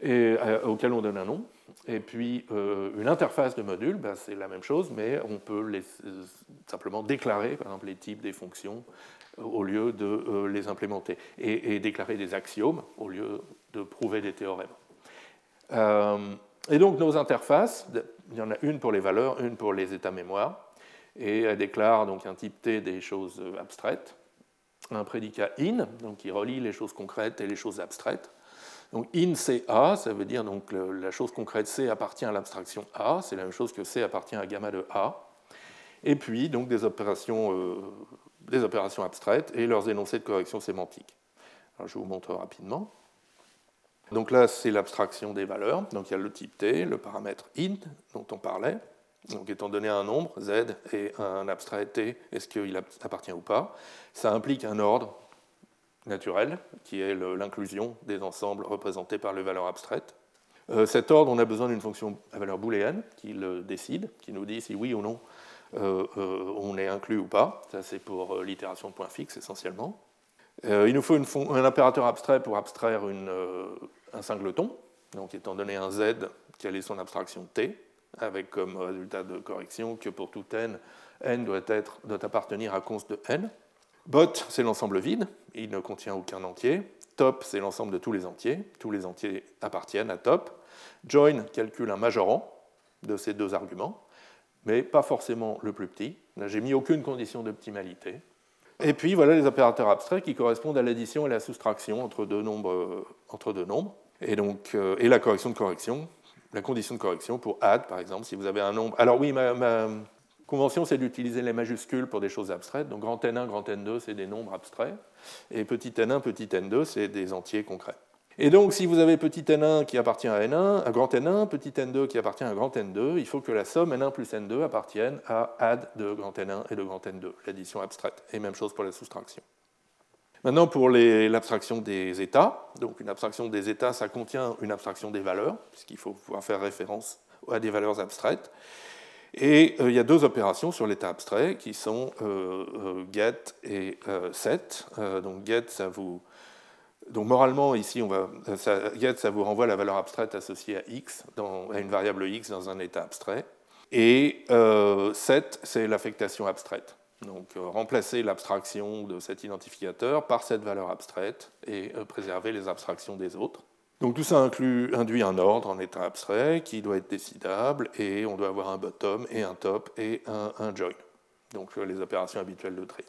et, euh, auxquels on donne un nom. Et puis euh, une interface de module, ben, c'est la même chose, mais on peut simplement déclarer, par exemple, les types des fonctions au lieu de euh, les implémenter, et, déclarer des axiomes au lieu de prouver des théorèmes. et donc nos interfaces, il y en a une pour les valeurs, une pour les états mémoire, et elle déclare donc un type T des choses abstraites, un prédicat in, donc qui relie les choses concrètes et les choses abstraites. Donc in c'est A, ça veut dire donc la chose concrète C appartient à l'abstraction A, c'est la même chose que C appartient à gamma de A. Et puis donc des opérations, euh, des opérations abstraites et leurs énoncés de correction sémantique. Alors, je vous montre rapidement. Donc là, c'est l'abstraction des valeurs. Donc il y a le type T, le paramètre int dont on parlait. Donc, étant donné un nombre, z, et un abstrait t, est-ce qu'il appartient ou pas? Ça implique un ordre naturel, qui est l'inclusion des ensembles représentés par les valeurs abstraites. Euh, cet ordre, on a besoin d'une fonction à valeur booléenne qui le décide, qui nous dit si oui ou non euh, euh, on est inclus ou pas. Ça, c'est pour l'itération de point fixe essentiellement. Il nous faut un impérateur abstrait pour abstraire un singleton. Donc, étant donné un z, quelle est son abstraction t avec comme résultat de correction que pour tout n, n doit, appartenir à const de n. Bot, c'est l'ensemble vide, il ne contient aucun entier. Top, c'est l'ensemble de tous les entiers, tous les entiers appartiennent à top. Join calcule un majorant de ces deux arguments, mais pas forcément le plus petit. J'ai mis aucune condition d'optimalité. Et puis voilà les opérateurs abstraits qui correspondent à l'addition et la soustraction entre deux nombres, nombres. Et, donc, euh, et la correction de correction la condition de correction pour add, par exemple, si vous avez un nombre. Alors oui, ma, convention, c'est d'utiliser les majuscules pour des choses abstraites. Donc grand N1, grand N2, c'est des nombres abstraits. Et petit n1, petit n2, c'est des entiers concrets. Et donc, si vous avez petit n1 qui appartient à n1, à grand n1, petit n2 qui appartient à grand n2, il faut que la somme n1 plus n2 appartienne à add de grand n1 et de grand n2, l'addition abstraite. Et même chose pour la soustraction. Maintenant, pour l'abstraction des états, donc une abstraction des états, ça contient une abstraction des valeurs, puisqu'il faut pouvoir faire référence à des valeurs abstraites. Et euh, il y a deux opérations sur l'état abstrait qui sont euh, euh, get et set. donc get, ça vous. Donc moralement, ici, on va, get, ça vous renvoie la valeur abstraite associée à x, à une variable x dans un état abstrait. Et 7, c'est l'affectation abstraite. Donc remplacer l'abstraction de cet identificateur par cette valeur abstraite et préserver les abstractions des autres. Donc tout ça inclut, induit un ordre en état abstrait qui doit être décidable et on doit avoir un bottom et un top et un, join. Donc les opérations habituelles de tri.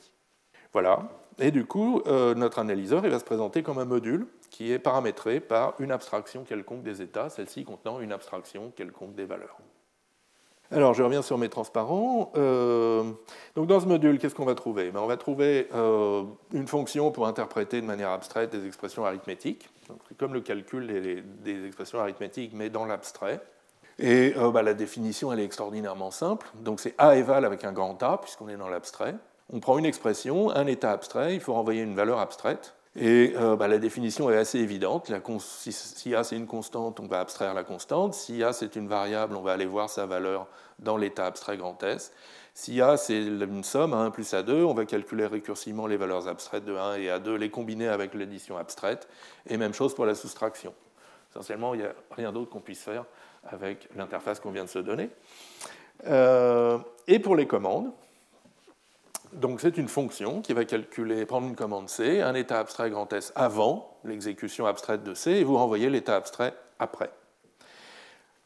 Voilà. Et du coup, euh, notre analyseur il va se présenter comme un module qui est paramétré par une abstraction quelconque des états, celle-ci contenant une abstraction quelconque des valeurs. Alors, je reviens sur mes transparents. Euh, donc, dans ce module, qu'est-ce qu'on va trouver? Ben, On va trouver euh, une fonction pour interpréter de manière abstraite des expressions arithmétiques. C'est comme le calcul des, expressions arithmétiques, mais dans l'abstrait. Et ben, la définition, elle est extraordinairement simple. Donc, c'est A éval avec un grand A, puisqu'on est dans l'abstrait. On prend une expression, un état abstrait, il faut renvoyer une valeur abstraite. Et euh, bah, la définition est assez évidente. si, A c'est une constante, on va abstraire la constante. Si A c'est une variable, on va aller voir sa valeur dans l'état abstrait grand S. Si A c'est une somme, A1 plus A2, on va calculer récursivement les valeurs abstraites de 1 et A2, les combiner avec l'addition abstraite. Et même chose pour la soustraction. Essentiellement, il n'y a rien d'autre qu'on puisse faire avec l'interface qu'on vient de se donner. Euh, et pour les commandes, donc c'est une fonction qui va calculer, prendre une commande C, un état abstrait grand S avant l'exécution abstraite de C, et vous renvoyer l'état abstrait après.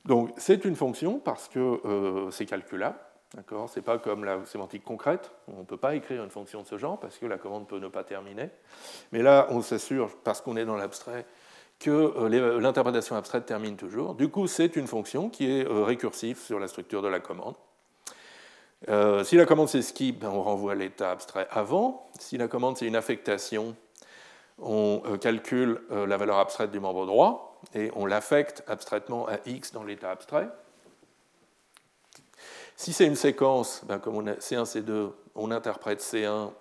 Donc c'est une fonction parce que euh, c'est calculable. Ce n'est pas comme la sémantique concrète, on ne peut pas écrire une fonction de ce genre parce que la commande peut ne pas terminer. Mais là, on s'assure, parce qu'on est dans l'abstrait, que euh, l'interprétation abstraite termine toujours. Du coup, c'est une fonction qui est euh, récursive sur la structure de la commande. Euh, si la commande c'est skip, ben, on renvoie l'état abstrait avant. Si la commande c'est une affectation, on euh, calcule euh, la valeur abstraite du membre droit et on l'affecte abstraitement à x dans l'état abstrait. Si c'est une séquence, ben, comme on a C1, C2, on interprète C1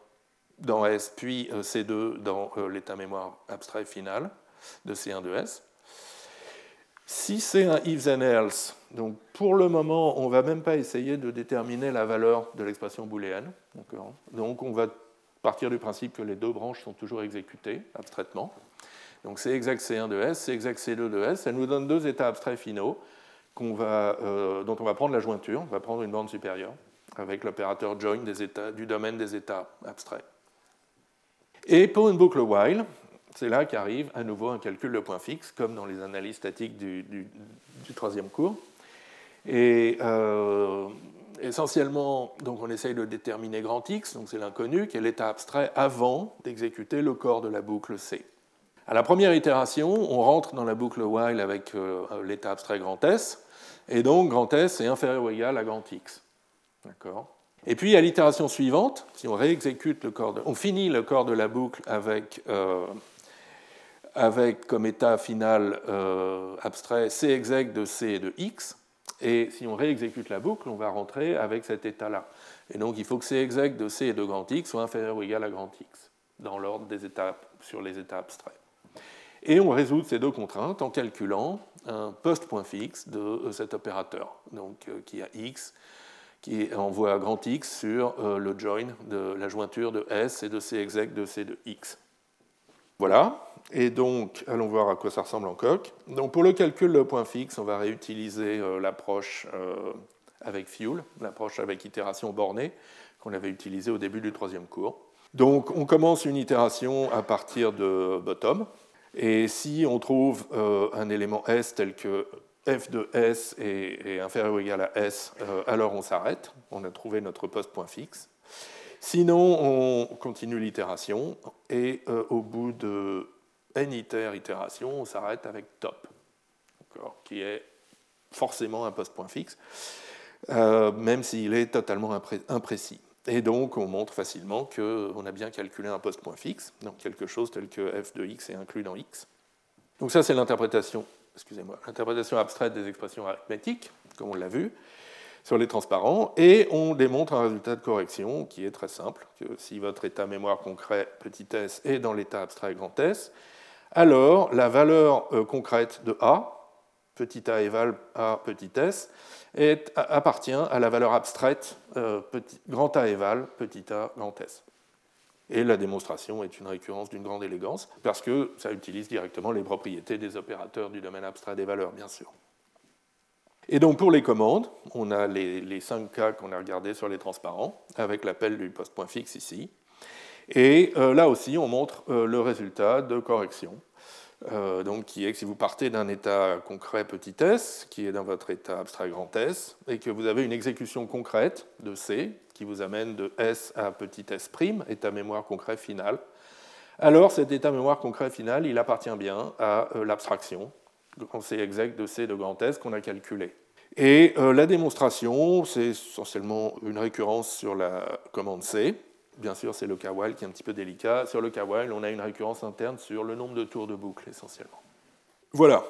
dans S, puis C2 dans l'état mémoire abstrait final de C1 de S. Si c'est un if then else, donc pour le moment, on ne va même pas essayer de déterminer la valeur de l'expression booléenne. Donc on va partir du principe que les deux branches sont toujours exécutées abstraitement. Donc c'est exact C1 de S, c'est exact C2 de S. Ça nous donne deux états abstraits finaux va, euh, dont on va prendre la jointure, on va prendre une bande supérieure avec l'opérateur join des états, du domaine des états abstraits. Et pour une boucle while, c'est là qu'arrive à nouveau un calcul de point fixe, comme dans les analyses statiques du, troisième cours. Et euh, essentiellement, donc on essaye de déterminer grand X, donc c'est l'inconnu, qui est l'état abstrait avant d'exécuter le corps de la boucle C. À la première itération, on rentre dans la boucle while avec euh, l'état abstrait grand S, et donc grand S est inférieur ou égal à grand X. D'accord? Et puis à l'itération suivante, si on réexécute le corps on finit le corps de la boucle avec euh, avec comme état final abstrait C exec de C et de X. Et si on réexécute la boucle, on va rentrer avec cet état-là. Et donc il faut que C exec de C et de grand X soit inférieur ou égal à grand X, dans l'ordre des étapes sur les états abstraits. Et on résout ces deux contraintes en calculant un post-point fixe de euh, cet opérateur, donc euh, qui a X, qui envoie grand X sur le join de la jointure de S et de C exec de C de X. Voilà, et donc, allons voir à quoi ça ressemble en coq. Donc, pour le calcul de point fixe, on va réutiliser euh, l'approche euh, avec Fuel, l'approche avec itération bornée, qu'on avait utilisée au début du troisième cours. Donc, on commence une itération à partir de bottom. Et si on trouve euh, un élément S tel que f de S est, inférieur ou égal à S, alors on s'arrête. On a trouvé notre post point fixe. Sinon, on continue l'itération et au bout de n itération, on s'arrête avec top, qui est forcément un post-point fixe, euh, même s'il est totalement imprécis. Et donc, on montre facilement qu'on a bien calculé un post-point fixe, donc quelque chose tel que f de x est inclus dans x. Donc ça, c'est l'interprétation, excusez-moi, l'interprétation abstraite des expressions arithmétiques, comme on l'a vu, sur les transparents, et on démontre un résultat de correction qui est très simple, que si votre état mémoire concret petit s est dans l'état abstrait grand S, alors la valeur euh, concrète de A, petit a éval A petit s, appartient à la valeur abstraite euh, grand A éval petit a grand s. Et la démonstration est une récurrence d'une grande élégance, parce que ça utilise directement les propriétés des opérateurs du domaine abstrait des valeurs, bien sûr. Et donc pour les commandes, on a les, cinq cas qu'on a regardés sur les transparents, avec l'appel du post-point fixe ici. Et euh, là aussi, on montre euh, le résultat de correction, euh, donc qui est que si vous partez d'un état concret petit s, qui est dans votre état abstrait grand S, et que vous avez une exécution concrète de C, qui vous amène de S à petit s', état mémoire concret final, alors cet état mémoire concret final, il appartient bien à l'abstraction, quand c'est exec de C de grand S qu'on a calculé. Et euh, la démonstration, c'est essentiellement une récurrence sur la commande C. Bien sûr, c'est le while qui est un petit peu délicat. Sur le while, on a une récurrence interne sur le nombre de tours de boucle, essentiellement. Voilà.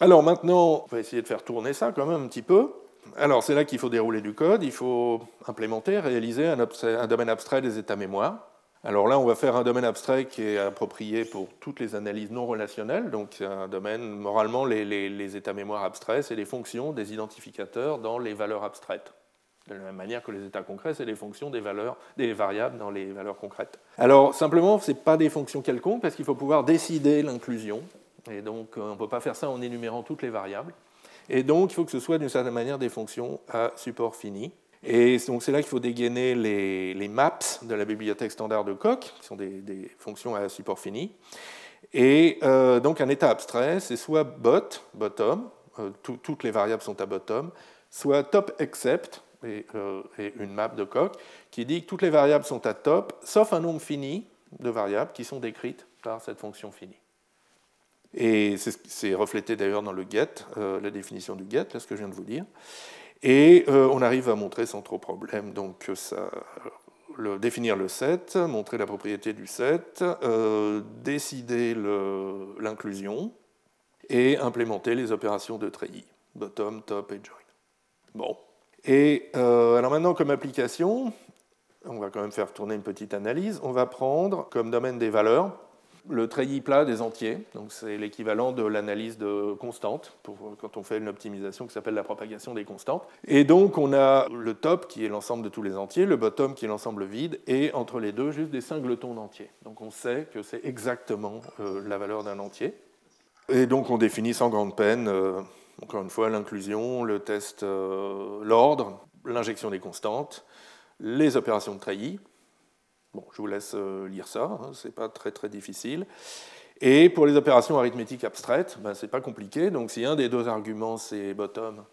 Alors maintenant, on va essayer de faire tourner ça quand même un petit peu. Alors c'est là qu'il faut dérouler du code, il faut implémenter, réaliser un domaine abstrait des états mémoire. Alors là, on va faire un domaine abstrait qui est approprié pour toutes les analyses non relationnelles. Donc, un domaine, moralement, les, états mémoire abstraits, c'est les fonctions des identificateurs dans les valeurs abstraites. De la même manière que les états concrets, c'est les fonctions des, valeurs, des variables dans les valeurs concrètes. Alors, simplement, ce n'est pas des fonctions quelconques, parce qu'il faut pouvoir décider l'inclusion. Et donc, on ne peut pas faire ça en énumérant toutes les variables. Et donc, il faut que ce soit d'une certaine manière des fonctions à support fini. Et donc c'est là qu'il faut dégainer les, maps de la bibliothèque standard de Coq, qui sont des, fonctions à support fini. Et euh, donc un état abstrait, c'est soit bot, bottom, euh, toutes les variables sont à bottom, soit top except, euh, et, une map de Coq, qui dit que toutes les variables sont à top, sauf un nombre fini de variables qui sont décrites par cette fonction finie. Et c'est reflété d'ailleurs dans le get, la définition du get, là, ce que je viens de vous dire. Et euh, on arrive à montrer sans trop problème donc le, définir le set, montrer la propriété du set, euh, décider l'inclusion et implémenter les opérations de treillis, bottom, top et join. Bon. Et euh, alors maintenant, comme application, on va quand même faire tourner une petite analyse. On va prendre comme domaine des valeurs le treillis plat des entiers, donc c'est l'équivalent de l'analyse de constantes, pour, quand on fait une optimisation qui s'appelle la propagation des constantes. Et donc on a le top qui est l'ensemble de tous les entiers, le bottom qui est l'ensemble vide, et entre les deux juste des singletons d'entiers. Donc on sait que c'est exactement euh, la valeur d'un entier. Et donc on définit sans grande peine, euh, encore une fois, l'inclusion, le test, euh, l'ordre, l'injection des constantes, les opérations de treillis, Bon, je vous laisse euh, lire ça, hein, ce n'est pas très très difficile. Et pour les opérations arithmétiques abstraites, ben, ce n'est pas compliqué. Donc si un des deux arguments c'est bottom,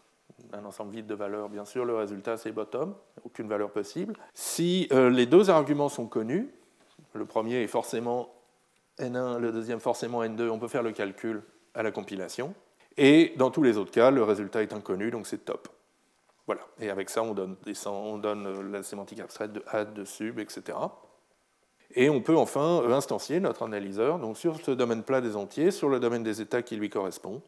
un ensemble vide de valeurs, bien sûr, le résultat c'est bottom, aucune valeur possible. Si euh, les deux arguments sont connus, le premier est forcément n1, le deuxième forcément n2, on peut faire le calcul à la compilation. Et dans tous les autres cas, le résultat est inconnu, donc c'est top. Voilà. Et avec ça, on donne, on donne euh, la sémantique abstraite de add, de sub, etc. Et on peut enfin instancier notre analyseur donc sur ce domaine plat des entiers, sur le domaine des états qui lui correspond,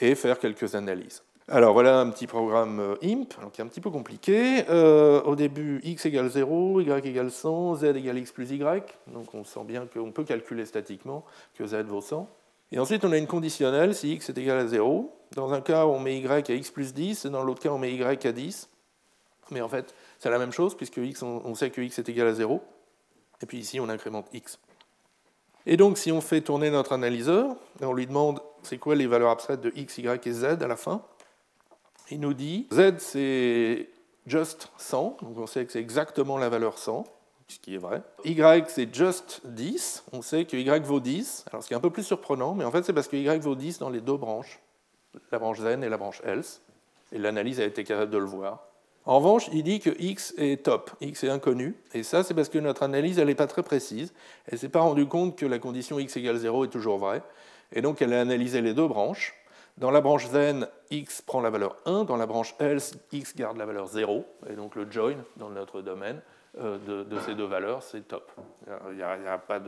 et faire quelques analyses. Alors voilà un petit programme euh, IMP, qui est un petit peu compliqué. Euh, au début, x égale 0, y égale 100, z égale x plus y. Donc on sent bien qu'on peut calculer statiquement que z vaut 100. Et ensuite, on a une conditionnelle si x est égal à 0. Dans un cas, on met y à x plus 10, et dans l'autre cas, on met y à 10. Mais en fait, c'est la même chose, puisque on sait que x est égal à 0. Et puis ici, on incrémente x. Et donc, si on fait tourner notre analyseur, et on lui demande c'est quoi les valeurs abstraites de x, y et z à la fin, il nous dit z c'est just 100, donc on sait que c'est exactement la valeur 100, ce qui est vrai. y c'est just 10, on sait que y vaut 10, alors ce qui est un peu plus surprenant, mais en fait c'est parce que y vaut 10 dans les deux branches, la branche zen et la branche else, et l'analyse a été capable de le voir. En revanche, il dit que x est top, x est inconnu, et ça c'est parce que notre analyse n'est pas très précise, elle ne s'est pas rendue compte que la condition x égale 0 est toujours vraie, et donc elle a analysé les deux branches. Dans la branche then, x prend la valeur 1, dans la branche else, x garde la valeur 0, et donc le join dans notre domaine euh, de, ces deux valeurs, c'est top. Il n'y a, pas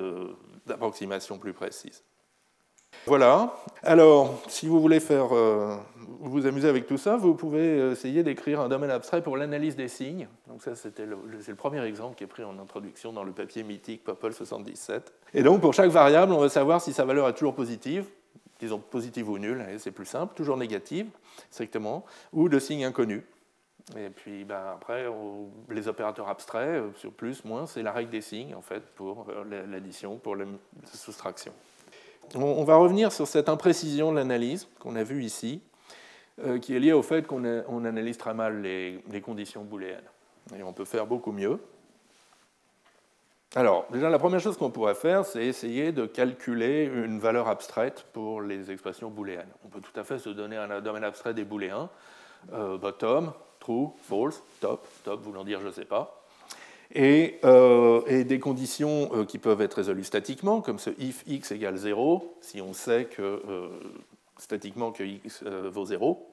d'approximation plus précise. Voilà. Alors, si vous voulez faire, euh, vous amuser avec tout ça, vous pouvez essayer d'écrire un domaine abstrait pour l'analyse des signes. Donc ça, c'était le, c'est le premier exemple qui est pris en introduction dans le papier mythique Popol 77. Et donc, pour chaque variable, on veut savoir si sa valeur est toujours positive, disons positive ou nulle, c'est plus simple, toujours négative, strictement, ou de signe inconnu. Et puis ben, après, les opérateurs abstraits, euh, sur plus, moins, c'est la règle des signes, en fait, pour euh, l'addition, pour la soustraction on va revenir sur cette imprécision de l'analyse qu'on a vue ici. qui est liée au fait qu'on analyse très mal les, les conditions booléennes. Et on peut faire beaucoup mieux. Alors, déjà, la première chose qu'on pourrait faire, c'est essayer de calculer une valeur abstraite pour les expressions booléennes. On peut tout à fait se donner un domaine abstrait des booléens, euh, bottom, true, false, top, top voulant dire je ne sais pas, et, euh, des conditions euh, qui peuvent être résolues statiquement, comme ce if x égale 0, si on sait que statiquement que x vaut 0.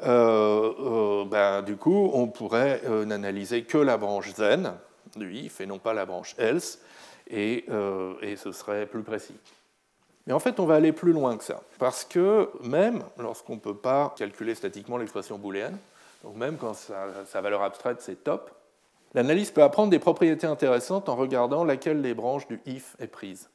Ben, du coup, on pourrait n'analyser que la branche zen, du if et non pas la branche else, euh, et, ce serait plus précis. Mais en fait, on va aller plus loin que ça, parce que même lorsqu'on ne peut pas calculer statiquement l'expression booléenne, donc même quand sa, valeur abstraite c'est top, l'analyse peut apprendre des propriétés intéressantes en regardant laquelle des branches du if est prise.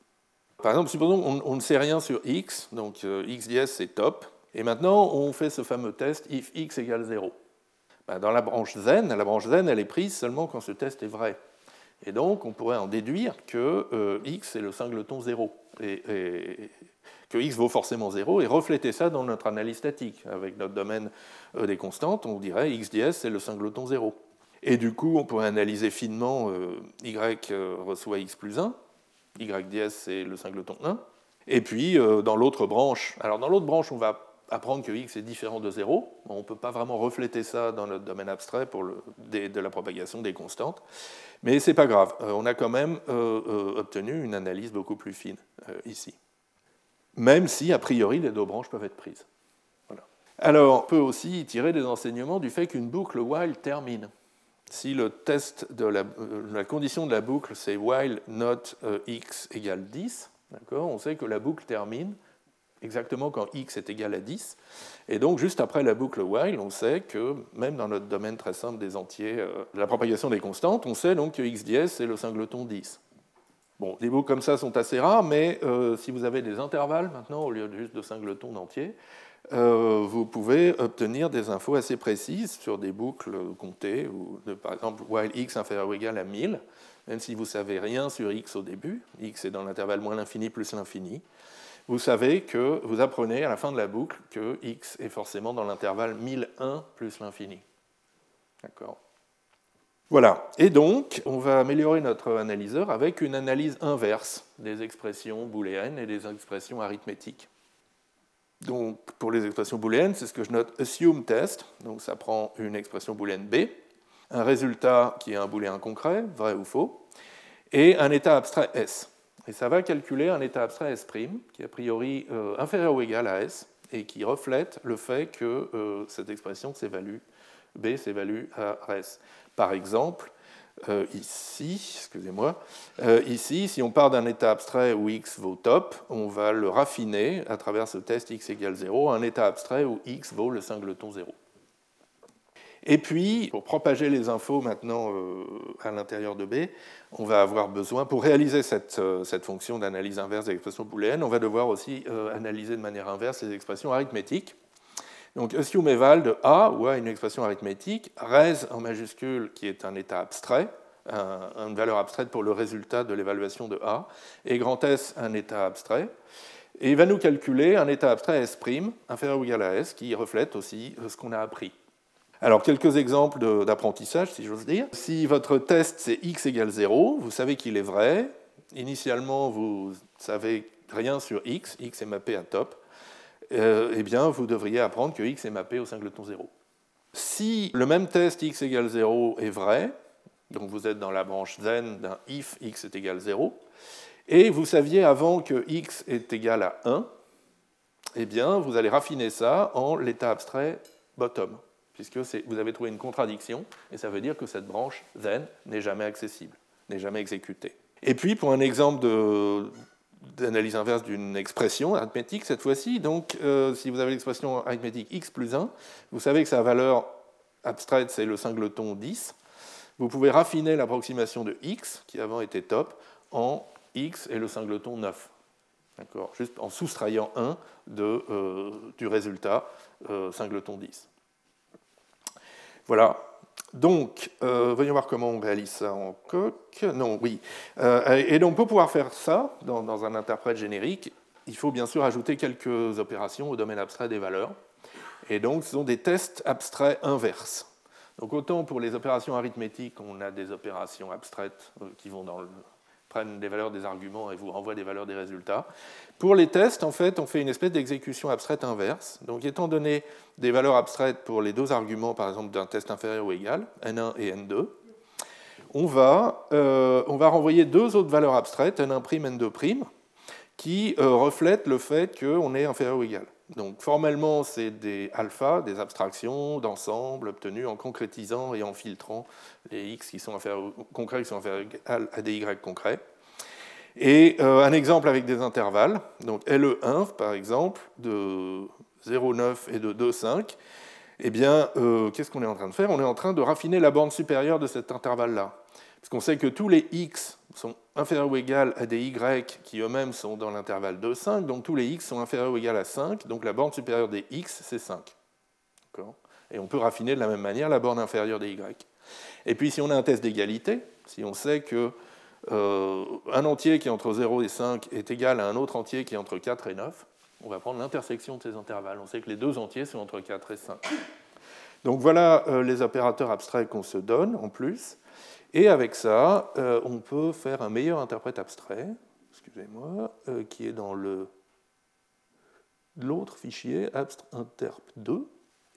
Par exemple, supposons on ne sait rien sur x, donc euh, x dièse c'est top, et maintenant on fait ce fameux test if x égale 0. Ben, dans la branche zen, la branche zen, elle est prise seulement quand ce test est vrai. Et donc, on pourrait en déduire que euh, x est le singleton 0, et, que x vaut forcément 0, et refléter ça dans notre analyse statique. Avec notre domaine euh, des constantes, on dirait x dièse, c'est le singleton 0. Et du coup, on pourrait analyser finement euh, y reçoit x plus 1, y dièse, c'est le singleton 1. Et puis, dans l'autre branche, alors dans l'autre branche, on va apprendre que x est différent de 0. On ne peut pas vraiment refléter ça dans notre domaine abstrait pour de, la propagation des constantes. Mais ce n'est pas grave. Euh, on a quand même euh, euh, obtenu une analyse beaucoup plus fine ici. Même si, a priori, les deux branches peuvent être prises. Alors, on peut aussi tirer des enseignements du fait qu'une boucle while termine. Si le test de la, la condition de la boucle, c'est while not x égale 10, on sait que la boucle termine exactement quand x est égal à 10. Et donc, juste après la boucle while, on sait que, même dans notre domaine très simple des entiers, euh, la propagation des constantes, on sait donc que x dièse, c'est le singleton 10. Bon, des boucles comme ça sont assez rares, mais euh, si vous avez des intervalles maintenant, au lieu de juste de singletons d'entiers, euh, vous pouvez obtenir des infos assez précises sur des boucles comptées, ou par exemple while x inférieur ou égal à 1000, même si vous ne savez rien sur x au début, x est dans l'intervalle moins l'infini plus l'infini, vous savez que vous apprenez à la fin de la boucle que x est forcément dans l'intervalle 1001 plus l'infini. D'accord Voilà. Et donc, on va améliorer notre analyseur avec une analyse inverse des expressions booléennes et des expressions arithmétiques. Donc, pour les expressions booléennes, c'est ce que je note assume test. Donc, ça prend une expression booléenne B, un résultat qui est un booléen concret, vrai ou faux, et un état abstrait S. Et ça va calculer un état abstrait S', qui est a priori euh, inférieur ou égal à S, et qui reflète le fait que euh, cette expression s'évalue, B s'évalue à S. Par exemple, euh, ici, excusez-moi, ici, si on part d'un état abstrait où x vaut top, on va le raffiner à travers ce test x égale 0 un état abstrait où x vaut le singleton 0. Et puis, pour propager les infos maintenant euh, à l'intérieur de B, on va avoir besoin, pour réaliser cette, euh, fonction d'analyse inverse des expressions booléennes, on va devoir aussi euh, analyser de manière inverse les expressions arithmétiques. Donc, assume eval de A, ou A une expression arithmétique, res en majuscule, qui est un état abstrait, une valeur abstraite pour le résultat de l'évaluation de A, et grand S, un état abstrait. Et il va nous calculer un état abstrait S', inférieur ou égal à S, qui reflète aussi ce qu'on a appris. Alors, quelques exemples d'apprentissage, si j'ose dire. Si votre test, c'est x égale 0, vous savez qu'il est vrai. Initialement, vous savez rien sur x, x est mappé à top. Euh, eh bien, vous devriez apprendre que x est mappé au singleton 0. Si le même test x égale 0 est vrai, donc vous êtes dans la branche zen d'un if x est égal 0, et vous saviez avant que x est égal à 1, eh bien, vous allez raffiner ça en l'état abstrait bottom puisque vous avez trouvé une contradiction, et ça veut dire que cette branche zen n'est jamais accessible, n'est jamais exécutée. Et puis, pour un exemple d'analyse inverse d'une expression arithmétique, cette fois-ci, donc euh, si vous avez l'expression arithmétique x plus 1, vous savez que sa valeur abstraite, c'est le singleton 10. Vous pouvez raffiner l'approximation de x, qui avant était top, en x et le singleton 9. Juste en soustrayant 1 de, euh, du résultat euh, singleton 10. Voilà. Donc, euh, voyons voir comment on réalise ça en coq. Non, oui. Euh, et donc, pour pouvoir faire ça dans, un interprète générique, il faut bien sûr ajouter quelques opérations au domaine abstrait des valeurs. Et donc, ce sont des tests abstraits inverses. Donc, autant pour les opérations arithmétiques, on a des opérations abstraites euh, qui vont dans le, prennent des valeurs des arguments et vous renvoient des valeurs des résultats. Pour les tests, en fait, on fait une espèce d'exécution abstraite inverse. Donc, étant donné des valeurs abstraites pour les deux arguments, par exemple, d'un test inférieur ou égal, n1 et n2, on va, euh, on va renvoyer deux autres valeurs abstraites, n1', n2', qui euh, reflètent le fait qu'on est inférieur ou égal. Donc formellement, c'est des alphas, des abstractions d'ensemble obtenues en concrétisant et en filtrant les x qui sont inférieurs, concrets qui sont inférieurs à des y concrets. Et euh, un exemple avec des intervalles, donc LE1 par exemple, de 0,9 et de 2,5, eh bien, euh, qu'est-ce qu'on est en train de faire? On est en train de raffiner la borne supérieure de cet intervalle-là. Parce qu'on sait que tous les x sont inférieurs ou égaux à des y qui eux-mêmes sont dans l'intervalle de 5, donc tous les x sont inférieurs ou égaux à 5, donc la borne supérieure des x, c'est 5. Et on peut raffiner de la même manière la borne inférieure des y. Et puis si on a un test d'égalité, si on sait que euh, un entier qui est entre 0 et 5 est égal à un autre entier qui est entre 4 et 9, on va prendre l'intersection de ces intervalles. On sait que les deux entiers sont entre 4 et 5. Donc voilà euh, les opérateurs abstraits qu'on se donne en plus. Et avec ça, euh, on peut faire un meilleur interprète abstrait, excusez-moi, euh, qui est dans l'autre fichier abst_interp2,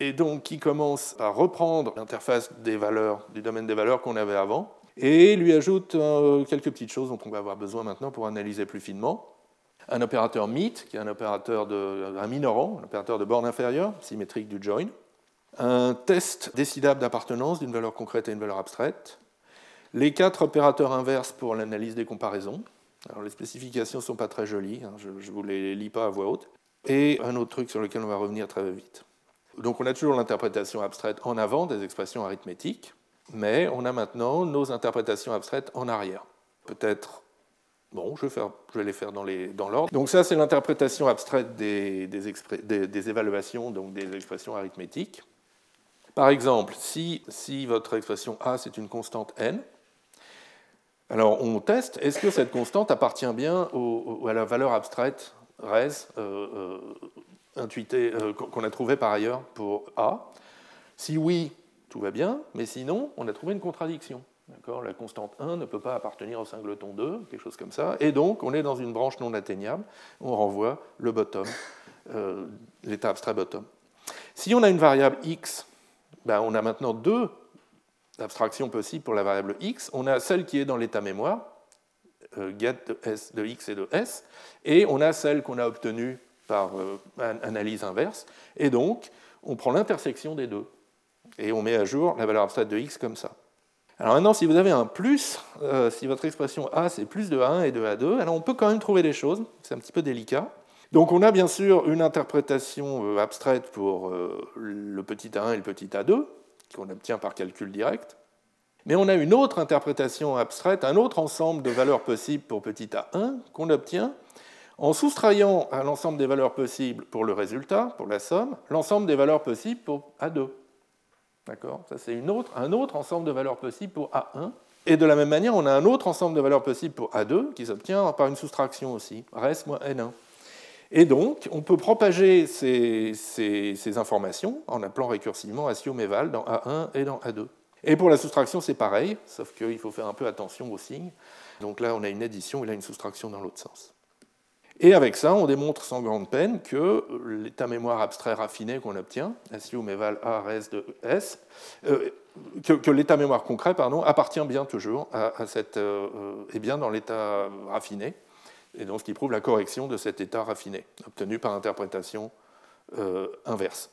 et donc qui commence à reprendre l'interface des valeurs, du domaine des valeurs qu'on avait avant, et lui ajoute euh, quelques petites choses dont on va avoir besoin maintenant pour analyser plus finement. Un opérateur MIT, qui est un opérateur de un minorant, un opérateur de borne inférieure, symétrique du join. Un test décidable d'appartenance d'une valeur concrète à une valeur abstraite les quatre opérateurs inverses pour l'analyse des comparaisons. Alors les spécifications ne sont pas très jolies, hein, je ne vous les lis pas à voix haute. Et un autre truc sur lequel on va revenir très vite. Donc on a toujours l'interprétation abstraite en avant des expressions arithmétiques, mais on a maintenant nos interprétations abstraites en arrière. Peut-être, bon, je vais, les faire dans l'ordre. donc ça c'est l'interprétation abstraite des, des, évaluations, donc des expressions arithmétiques. Par exemple, si, si votre expression A c'est une constante n, alors on teste, est-ce que cette constante appartient bien à la valeur abstraite res euh, euh, euh, qu'on a trouvée par ailleurs pour A? Si oui, tout va bien, mais sinon, on a trouvé une contradiction. La constante 1 ne peut pas appartenir au singleton 2, quelque chose comme ça, et donc on est dans une branche non atteignable, on renvoie le bottom, l'état abstrait bottom. Si on a une variable x, ben on a maintenant deux abstraction possible pour la variable x. On a celle qui est dans l'état mémoire, euh, get de, s, de x et de s, et on a celle qu'on a obtenue par euh, analyse inverse. Et donc, on prend l'intersection des deux. Et on met à jour la valeur abstraite de x comme ça. Alors maintenant, si vous avez un plus, euh, si votre expression a c'est plus de a1 et de a2, alors on peut quand même trouver des choses, c'est un petit peu délicat. Donc on a bien sûr une interprétation abstraite pour le petit a1 et le petit a2, qu'on obtient par calcul direct. Mais on a une autre interprétation abstraite, un autre ensemble de valeurs possibles pour petit a1 qu'on obtient en soustrayant à l'ensemble des valeurs possibles pour le résultat, pour la somme, l'ensemble des valeurs possibles pour A2. D'accord? Ça, c'est autre, un autre ensemble de valeurs possibles pour A1. Et de la même manière, on a un autre ensemble de valeurs possibles pour A2 qui s'obtient par une soustraction aussi, res moins N1. Et donc, on peut propager ces, informations en appelant récursivement Asium eval dans A1 et dans A2. Et pour la soustraction, c'est pareil, sauf qu'il faut faire un peu attention aux signes. Donc là, on a une addition et là, une soustraction dans l'autre sens. Et avec ça, on démontre sans grande peine que l'état mémoire abstrait raffiné qu'on obtient, Asium eval A res de S, euh, que, l'état mémoire concret pardon, appartient bien toujours à, cette, euh, est bien dans l'état raffiné et donc ce qui prouve la correction de cet état raffiné, obtenu par interprétation euh, inverse.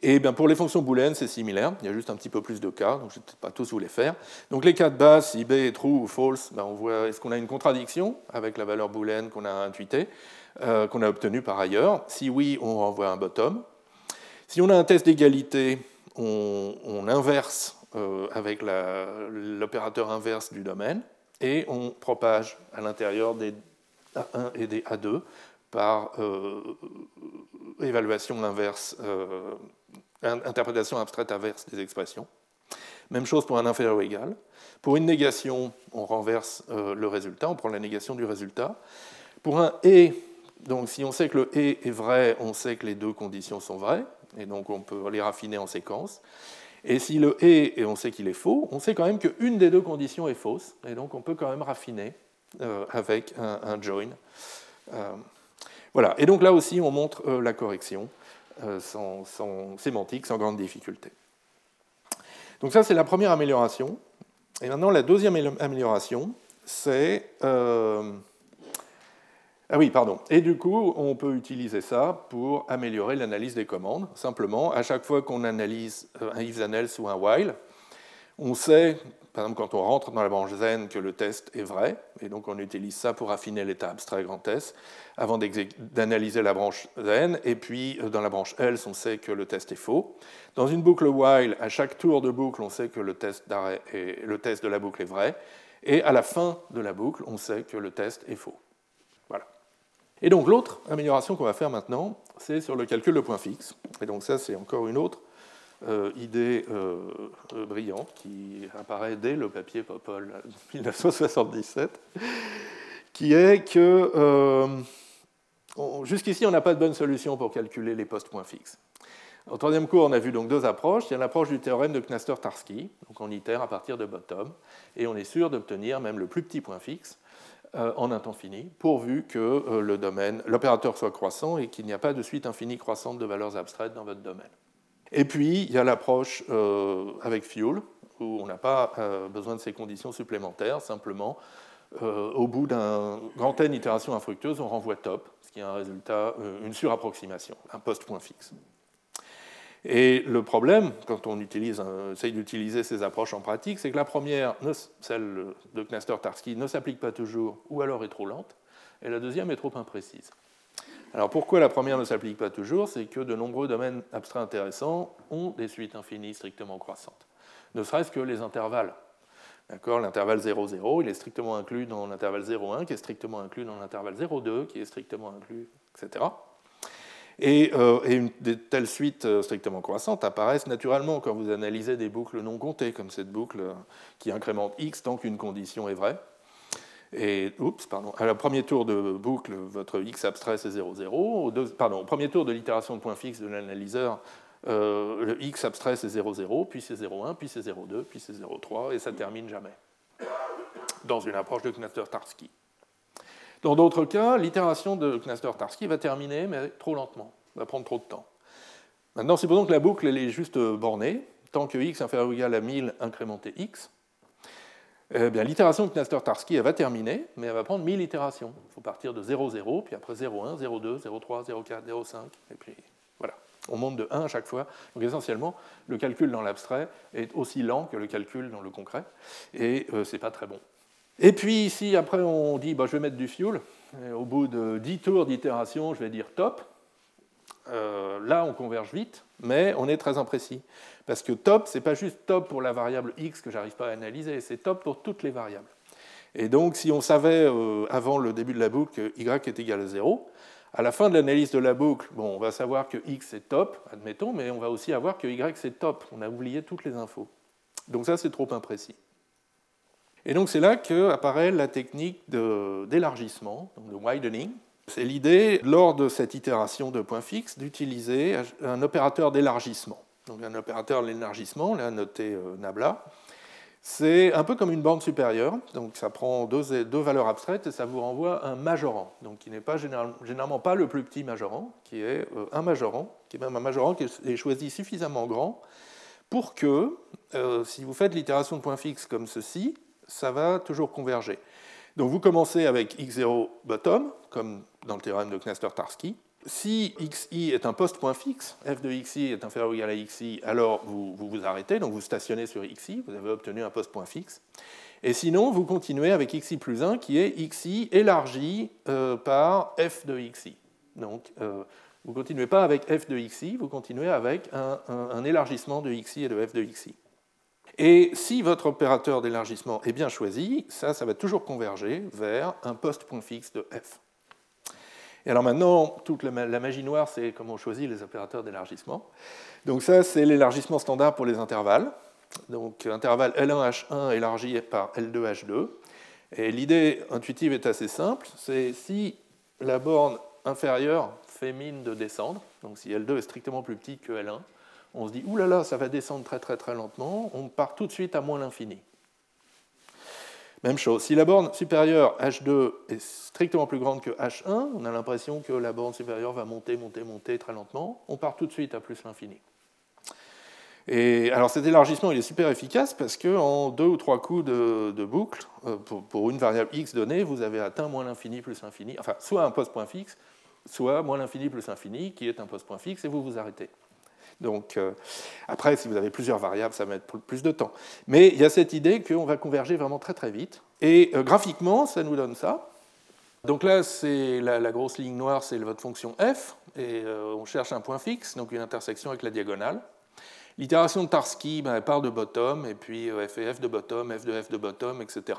Et bien pour les fonctions booléennes, c'est similaire, il y a juste un petit peu plus de cas, donc je ne vais pas tous vous les faire. Donc les cas de base, si B est true ou false, ben on voit est-ce qu'on a une contradiction avec la valeur booléenne qu'on a intuitée, euh, qu'on a obtenue par ailleurs? Si oui, on renvoie un bottom. Si on a un test d'égalité, on, inverse euh, avec l'opérateur inverse du domaine et on propage à l'intérieur des a1 et des A2 par euh, évaluation inverse, euh, interprétation abstraite inverse des expressions. Même chose pour un inférieur ou égal. Pour une négation, on renverse euh, le résultat, on prend la négation du résultat. Pour un et, donc si on sait que le et est vrai, on sait que les deux conditions sont vraies. et donc on peut les raffiner en séquence. Et si le et, et on sait qu'il est faux, on sait quand même qu'une des deux conditions est fausse, et donc on peut quand même raffiner euh, avec un, join. Euh, voilà, et donc là aussi on montre euh, la correction sans, sémantique, sans grande difficulté. Donc ça c'est la première amélioration. Et maintenant la deuxième amélioration, c'est ah oui, pardon. Et du coup, on peut utiliser ça pour améliorer l'analyse des commandes. Simplement, à chaque fois qu'on analyse un if then else ou un while, on sait, par exemple, quand on rentre dans la branche zen, que le test est vrai, et donc on utilise ça pour affiner l'état abstrait grand S avant d'analyser la branche zen, et puis euh, dans la branche else, on sait que le test est faux. Dans une boucle while, à chaque tour de boucle, on sait que le test, le test de la boucle est vrai, et à la fin de la boucle, on sait que le test est faux. Et donc l'autre amélioration qu'on va faire maintenant, c'est sur le calcul de points fixes. Et donc ça, c'est encore une autre euh, idée euh, euh, brillante qui apparaît dès le papier Popol [laughs] 1977, qui est que jusqu'ici, on n'a pas de bonne solution pour calculer les postes points fixes. Au troisième cours, on a vu donc deux approches. Il y a l'approche du théorème de Knaster-Tarski, donc on itère à partir de bottom, et on est sûr d'obtenir même le plus petit point fixe en un temps fini, pourvu que l'opérateur soit croissant et qu'il n'y a pas de suite infinie croissante de valeurs abstraites dans votre domaine. Et puis, il y a l'approche euh, avec Fuel, où on n'a pas besoin de ces conditions supplémentaires, simplement, au bout d'un grand N itération infructueuse, on renvoie top, ce qui est un résultat, une surapproximation, un post-point fixe. Et le problème, quand on utilise, essaye d'utiliser ces approches en pratique, c'est que la première, celle de Knaster-Tarski, ne s'applique pas toujours ou alors est trop lente, et la deuxième est trop imprécise. Alors pourquoi la première ne s'applique pas toujours? C'est que de nombreux domaines abstraits intéressants ont des suites infinies strictement croissantes. Ne serait-ce que les intervalles. L'intervalle 0,0, il est strictement inclus dans l'intervalle 0,1, qui est strictement inclus dans l'intervalle 0,2, qui est strictement inclus, etc. Et, euh, telles suites euh, strictement croissantes apparaissent naturellement quand vous analysez des boucles non comptées, comme cette boucle euh, qui incrémente x tant qu'une condition est vraie. Et, oups, pardon, à la premier tour de boucle, votre x abstrait c'est 0,0. Au, pardon, au premier tour de l'itération de point fixe de l'analyseur, le x abstrait c'est 0,0, puis c'est 0,1, puis c'est 0,2, puis c'est 0,3, et ça termine jamais. Dans une approche de Knaster-Tarski. Dans d'autres cas, l'itération de Knaster-Tarski va terminer, mais trop lentement, va prendre trop de temps. Maintenant, supposons que la boucle elle est juste bornée, tant que x inférieur ou égal à 1000 incrémenté x, eh bien, l'itération de Knaster-Tarski va terminer, mais elle va prendre 1000 itérations. Il faut partir de 0, 0, puis après 0, 1, 0, 2, 0, 3, 0, 4, 0, 5, et puis voilà. On monte de 1 à chaque fois. Donc essentiellement, le calcul dans l'abstrait est aussi lent que le calcul dans le concret, et euh, ce n'est pas très bon. Et puis ici, après, on dit bah, je vais mettre du fuel. au bout de 10 tours d'itération, je vais dire top. Euh, là, on converge vite, mais on est très imprécis. Parce que top, ce n'est pas juste top pour la variable x que j'arrive pas à analyser, c'est top pour toutes les variables. Et donc, si on savait euh, avant le début de la boucle que y est égal à 0, à la fin de l'analyse de la boucle, bon, on va savoir que x est top, admettons, mais on va aussi avoir que y c'est top. On a oublié toutes les infos. Donc ça, c'est trop imprécis. Et donc c'est là qu'apparaît la technique d'élargissement, de, widening. C'est l'idée, lors de cette itération de point fixe, d'utiliser un opérateur d'élargissement. Donc un opérateur d'élargissement, là noté euh, Nabla, c'est un peu comme une bande supérieure, donc ça prend deux, valeurs abstraites et ça vous renvoie un majorant, qui n'est pas généralement pas le plus petit majorant, qui est euh, un majorant, qui est même un majorant qui est choisi suffisamment grand pour que, euh, si vous faites l'itération de point fixe comme ceci, ça va toujours converger. Donc vous commencez avec x0 bottom, comme dans le théorème de Knaster-Tarski. Si xi est un post-point fixe, f de xi est inférieur ou égal à xi, alors vous, vous, arrêtez, donc vous stationnez sur xi, vous avez obtenu un post-point fixe. Et sinon, vous continuez avec xi plus 1, qui est xi élargi euh, par f de xi. Donc, euh, vous ne continuez pas avec f de xi, vous continuez avec un élargissement de xi et de f de xi. Et si votre opérateur d'élargissement est bien choisi, ça, ça va toujours converger vers un post-point fixe de f. Et alors maintenant, toute la magie noire, c'est comment on choisit les opérateurs d'élargissement. Donc ça, c'est l'élargissement standard pour les intervalles. Donc intervalle L1H1 élargi par L2H2. Et l'idée intuitive est assez simple, c'est si la borne inférieure fait mine de descendre. Donc si L2 est strictement plus petit que L1, on se dit, oulala, là là, ça va descendre très très très lentement, on part tout de suite à moins l'infini. Même chose, si la borne supérieure H2 est strictement plus grande que H1, on a l'impression que la borne supérieure va monter, monter, monter très lentement, on part tout de suite à plus l'infini. Et alors cet élargissement il est super efficace parce qu'en deux ou trois coups de, boucle, euh, pour, une variable x donnée, vous avez atteint moins l'infini plus l'infini, enfin soit un post-point fixe, soit moins l'infini plus l'infini, qui est un post-point fixe, et vous vous arrêtez. Donc, euh, après, si vous avez plusieurs variables, ça va mettre plus de temps. Mais il y a cette idée qu'on va converger vraiment très très vite. Et euh, graphiquement, ça nous donne ça. Donc là, c'est la, grosse ligne noire, c'est votre fonction f, et euh, on cherche un point fixe, donc une intersection avec la diagonale. L'itération de Tarski, ben, part de bottom, et puis f et f de bottom, f de f de bottom, etc.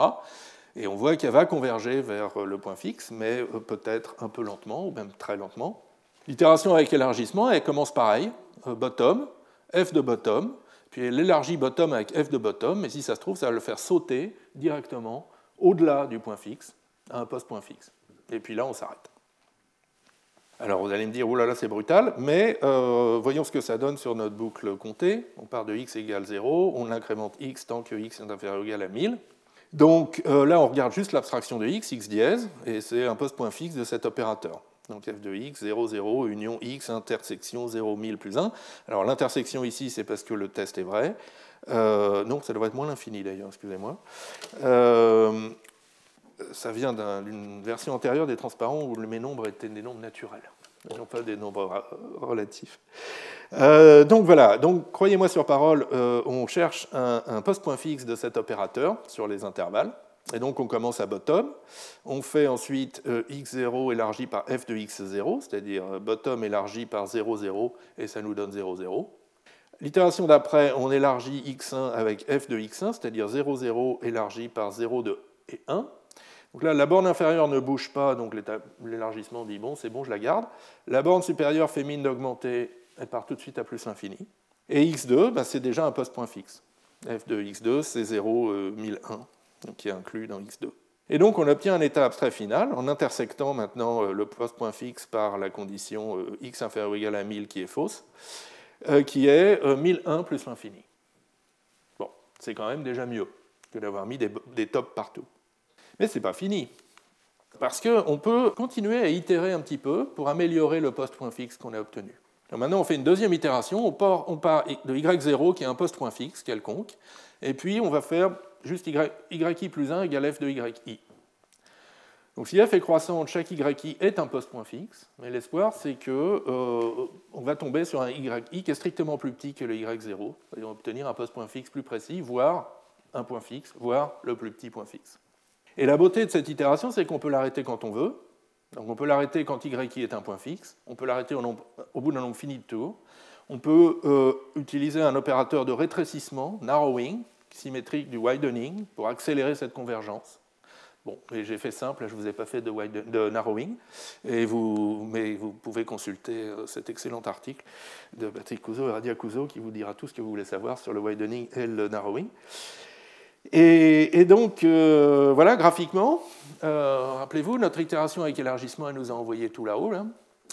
Et on voit qu'elle va converger vers le point fixe, mais peut-être un peu lentement, ou même très lentement. L'itération avec élargissement, elle commence pareil, euh, bottom, f de bottom, puis elle élargit bottom avec f de bottom, et si ça se trouve, ça va le faire sauter directement au-delà du point fixe, à un post-point fixe. Et puis là, on s'arrête. Alors vous allez me dire, oh là là, c'est brutal, mais euh, voyons ce que ça donne sur notre boucle comptée. On part de x égale 0, on incrémente x tant que x est inférieur ou égal à 1000. Donc euh, là, on regarde juste l'abstraction de x, x dièse, et c'est un post-point fixe de cet opérateur. Donc f de x, 0, 0, union x, intersection 0, 1000 plus 1. Alors l'intersection ici, c'est parce que le test est vrai. Euh, non, ça devrait être moins l'infini d'ailleurs, excusez-moi. Euh, ça vient d'une version antérieure des transparents où mes nombres étaient des nombres naturels, non pas des nombres relatifs. Euh, donc voilà, donc croyez-moi sur parole, on cherche un, un post-point fixe de cet opérateur sur les intervalles. Et donc on commence à bottom. On fait ensuite euh, x0 élargi par f de x0, c'est-à-dire euh, bottom élargi par 0, 0, et ça nous donne 0, 0. L'itération d'après, on élargit x1 avec f de x1, c'est-à-dire 0, 0 élargi par 0, 2 et 1. Donc là, la borne inférieure ne bouge pas, donc l'élargissement dit bon, c'est bon, je la garde. La borne supérieure fait mine d'augmenter, elle part tout de suite à plus l'infini. Et x2, bah, c'est déjà un post-point fixe. f de x2, c'est 0, 1001 qui est inclus dans x2. Et donc on obtient un état abstrait final en intersectant maintenant euh, le post-point fixe par la condition euh, x inférieur ou égal à 1000 qui est fausse, euh, qui est 1001 plus l'infini. Bon, c'est quand même déjà mieux que d'avoir mis des, tops partout. Mais ce n'est pas fini. Parce qu'on peut continuer à itérer un petit peu pour améliorer le post-point fixe qu'on a obtenu. maintenant, on fait une deuxième itération, on part, on part de y0 qui est un post-point fixe quelconque, et puis on va faire juste yi plus 1 égale f de yi. Donc si f est croissante, chaque yi est un post-point fixe, mais l'espoir c'est qu'on euh, va tomber sur un yi qui est strictement plus petit que le y0, et on obtenir un post-point fixe plus précis, voire un point fixe, voire le plus petit point fixe. Et la beauté de cette itération, c'est qu'on peut l'arrêter quand on veut. Donc on peut l'arrêter quand y est un point fixe, on peut l'arrêter au, au, bout d'un nombre fini de tours, on peut euh, utiliser un opérateur de rétrécissement, narrowing, symétrique du widening pour accélérer cette convergence. Bon, j'ai fait simple, je ne vous ai pas fait de, narrowing, mais vous pouvez consulter euh, cet excellent article de Patrick Couzeau et Radia Couzeau qui vous dira tout ce que vous voulez savoir sur le widening et le narrowing. Et, donc, euh, voilà, graphiquement, euh, rappelez-vous, notre itération avec élargissement, elle nous a envoyé tout là-haut.